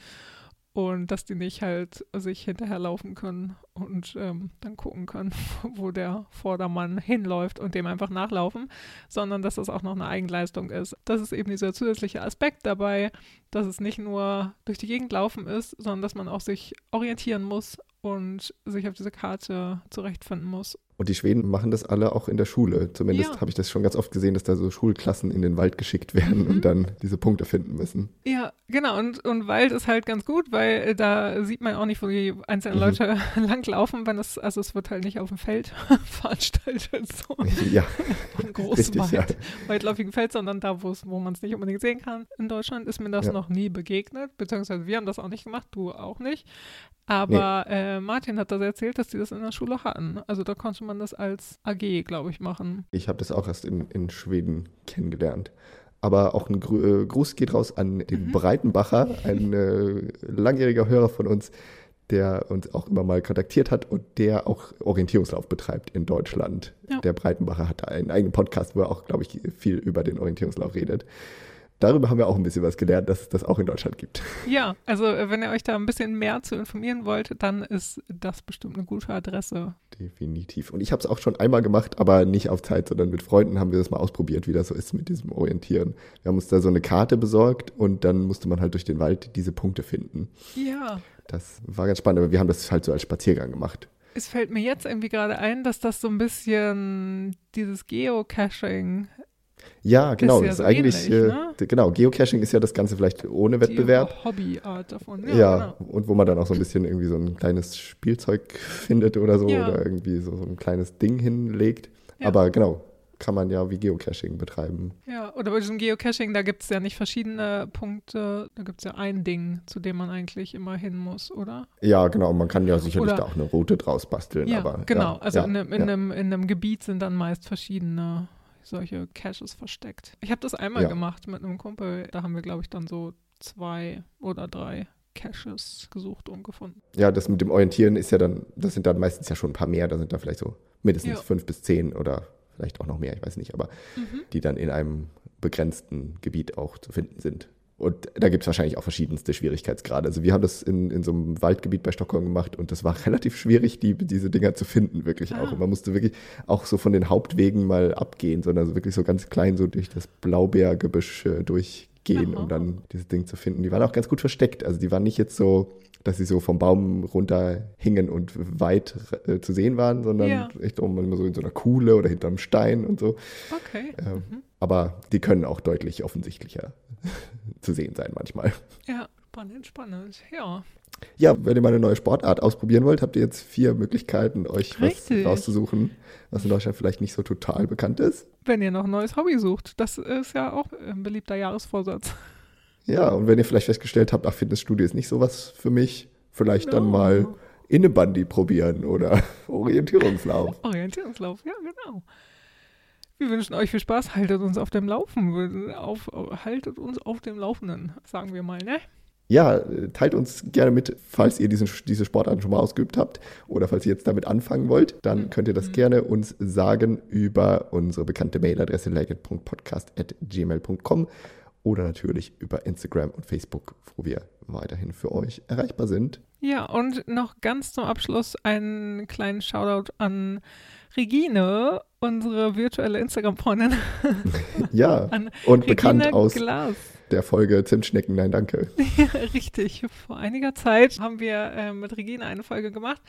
Und dass die nicht halt sich hinterherlaufen können und ähm, dann gucken können, wo der Vordermann hinläuft und dem einfach nachlaufen, sondern dass das auch noch eine Eigenleistung ist. Das ist eben dieser zusätzliche Aspekt dabei, dass es nicht nur durch die Gegend laufen ist, sondern dass man auch sich orientieren muss und sich auf diese Karte zurechtfinden muss. Und die Schweden machen das alle auch in der Schule. Zumindest Ja. habe ich das schon ganz oft gesehen, dass da so Schulklassen in den Wald geschickt werden Mhm. und dann diese Punkte finden müssen. Ja, genau. Und, und Wald ist halt ganz gut, weil äh, da sieht man auch nicht, wo die einzelnen Mhm. Leute langlaufen, wenn es, also es wird halt nicht auf dem Feld veranstaltet, so ja, ein großes richtig, ja. Wald, weitläufigen Feld, sondern da, wo es, wo man es nicht unbedingt sehen kann. In Deutschland ist mir das Ja. noch nie begegnet, beziehungsweise wir haben das auch nicht gemacht, du auch nicht. Aber äh, Martin hat das erzählt, dass die das in der Schule hatten. Also da man das als AG, glaube ich, machen. Ich habe das auch erst in, in Schweden kennengelernt. Aber auch ein Gru äh, Gruß geht raus an den Mhm. Breitenbacher, ein äh, langjähriger Hörer von uns, der uns auch immer mal kontaktiert hat und der auch Orientierungslauf betreibt in Deutschland. Ja. Der Breitenbacher hat einen eigenen Podcast, wo er auch, glaube ich, viel über den Orientierungslauf redet. Darüber haben wir auch ein bisschen was gelernt, dass es das auch in Deutschland gibt. Ja, also äh, wenn ihr euch da ein bisschen mehr zu informieren wollt, dann ist das bestimmt eine gute Adresse. Definitiv. Und ich habe es auch schon einmal gemacht, aber nicht auf Zeit, sondern mit Freunden haben wir das mal ausprobiert, wie das so ist mit diesem Orientieren. Wir haben uns da so eine Karte besorgt und dann musste man halt durch den Wald diese Punkte finden. Ja, Das war ganz spannend, aber wir haben das halt so als Spaziergang gemacht. Es fällt mir jetzt irgendwie gerade ein, dass das so ein bisschen dieses Geocaching Ja, genau. das ist so eigentlich, ähnlich, äh, ne? genau, Geocaching ist ja das Ganze vielleicht ohne Wettbewerb. Die Hobbyart davon. Ja, Ja, genau. und wo man dann auch so ein bisschen irgendwie so ein kleines Spielzeug findet oder so Ja. oder irgendwie so, so ein kleines Ding hinlegt. Ja. Aber genau, kann man ja wie Geocaching betreiben. Ja, oder bei diesem Geocaching, da gibt es ja nicht verschiedene Punkte, da gibt es ja ein Ding, zu dem man eigentlich immer hin muss, oder? Ja, genau, man kann ja sicherlich Oder- da auch eine Route draus basteln. Ja, aber, genau. Ja, also ja, in, in, einem, in einem Gebiet sind dann meist verschiedene solche Caches versteckt. Ich habe das einmal Ja. gemacht mit einem Kumpel, da haben wir, glaube ich, dann so zwei oder drei Caches gesucht und gefunden. Ja, das mit dem Orientieren ist ja dann, das sind dann meistens ja schon ein paar mehr, da sind da vielleicht so mindestens Ja. fünf bis zehn oder vielleicht auch noch mehr, ich weiß nicht, aber Mhm. die dann in einem begrenzten Gebiet auch zu finden sind. Und da gibt es wahrscheinlich auch verschiedenste Schwierigkeitsgrade. Also wir haben das in, in so einem Waldgebiet bei Stockholm gemacht und das war relativ schwierig, die, diese Dinger zu finden, wirklich auch. Ah. Und man musste wirklich auch so von den Hauptwegen mal abgehen, sondern so wirklich so ganz klein so durch das Blaubeergebüsch äh, durchgehen, Aha. um dann dieses Ding zu finden. Die waren auch ganz gut versteckt. Also die waren nicht jetzt so, dass sie so vom Baum runter hingen und weit äh, zu sehen waren, sondern Ja. echt auch immer so in so einer Kuhle oder hinterm Stein und so. Okay. Ähm, Mhm. Aber die können auch deutlich offensichtlicher zu sehen sein manchmal. Ja, spannend, spannend. Ja. Ja, wenn ihr mal eine neue Sportart ausprobieren wollt, habt ihr jetzt vier Möglichkeiten, euch Richtig. was rauszusuchen, was in Deutschland vielleicht nicht so total bekannt ist. Wenn ihr noch ein neues Hobby sucht, das ist ja auch ein beliebter Jahresvorsatz. Ja, und wenn ihr vielleicht festgestellt habt, ach, Fitnessstudio ist nicht so was für mich, vielleicht dann No. mal Innenbandy probieren oder Orientierungslauf. Orientierungslauf, ja, genau. Wir wünschen euch viel Spaß. Haltet uns auf dem Laufen. Auf, haltet uns auf dem Laufenden, sagen wir mal, ne? Ja, teilt uns gerne mit, falls ihr diesen, diese Sportarten schon mal ausgeübt habt oder falls ihr jetzt damit anfangen wollt, dann könnt ihr das Mhm. gerne uns sagen über unsere bekannte Mailadresse legend.podcast.gmail.com oder natürlich über Instagram und Facebook, wo wir weiterhin für euch erreichbar sind. Ja, und noch ganz zum Abschluss einen kleinen Shoutout an Regine, unsere virtuelle Instagram-Freundin. Ja, An und Regine bekannt aus Glas. der Folge Zimtschnecken, nein, danke. Richtig. Vor einiger Zeit haben wir äh, mit Regine eine Folge gemacht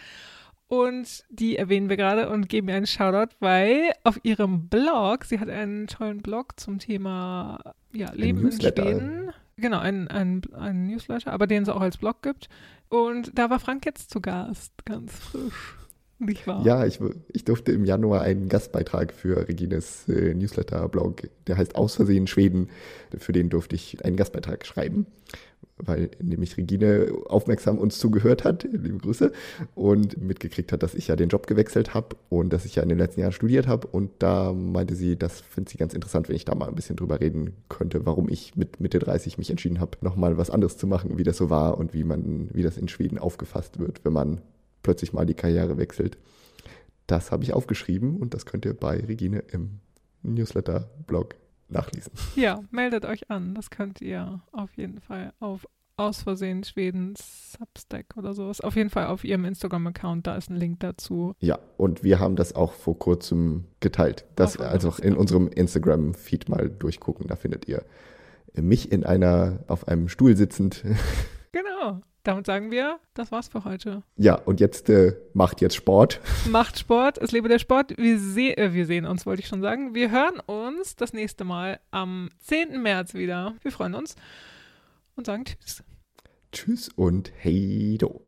und die erwähnen wir gerade und geben ihr einen Shoutout, weil auf ihrem Blog, sie hat einen tollen Blog zum Thema ja, Leben in. Schweden. Genau, ein, ein, ein Newsletter, aber den es auch als Blog gibt. Und da war Frank jetzt zu Gast, ganz frisch. Nicht wahr? Ja, ich, ich durfte im Januar einen Gastbeitrag für Regines äh, Newsletter-Blog, der heißt Aus Versehen Schweden. Für den durfte ich einen Gastbeitrag schreiben, weil nämlich Regine aufmerksam uns zugehört hat, liebe Grüße, und mitgekriegt hat, dass ich ja den Job gewechselt habe und dass ich ja in den letzten Jahren studiert habe. Und da meinte sie, das findet sie ganz interessant, wenn ich da mal ein bisschen drüber reden könnte, warum ich mit Mitte 30 mich entschieden habe, nochmal was anderes zu machen, wie das so war und wie man, wie das in Schweden aufgefasst wird, wenn man plötzlich mal die Karriere wechselt. Das habe ich aufgeschrieben und das könnt ihr bei Regine im Newsletter-Blog nachlesen. Ja, meldet euch an. Das könnt ihr auf jeden Fall auf aus Versehen Schweden Substack oder sowas. Auf jeden Fall auf ihrem Instagram-Account, da ist ein Link dazu. Ja, und wir haben das auch vor kurzem geteilt. Das Auf also in unserem Instagram-Feed mal durchgucken. Da findet ihr mich in einer, auf einem Stuhl sitzend. Genau. Damit sagen wir, das war's für heute. Ja, und jetzt äh, macht jetzt Sport. Macht Sport, es lebe der Sport. Wir, se äh, wir sehen uns, wollte ich schon sagen. Wir hören uns das nächste Mal am 10. März wieder. Wir freuen uns und sagen Tschüss. Tschüss und hey do.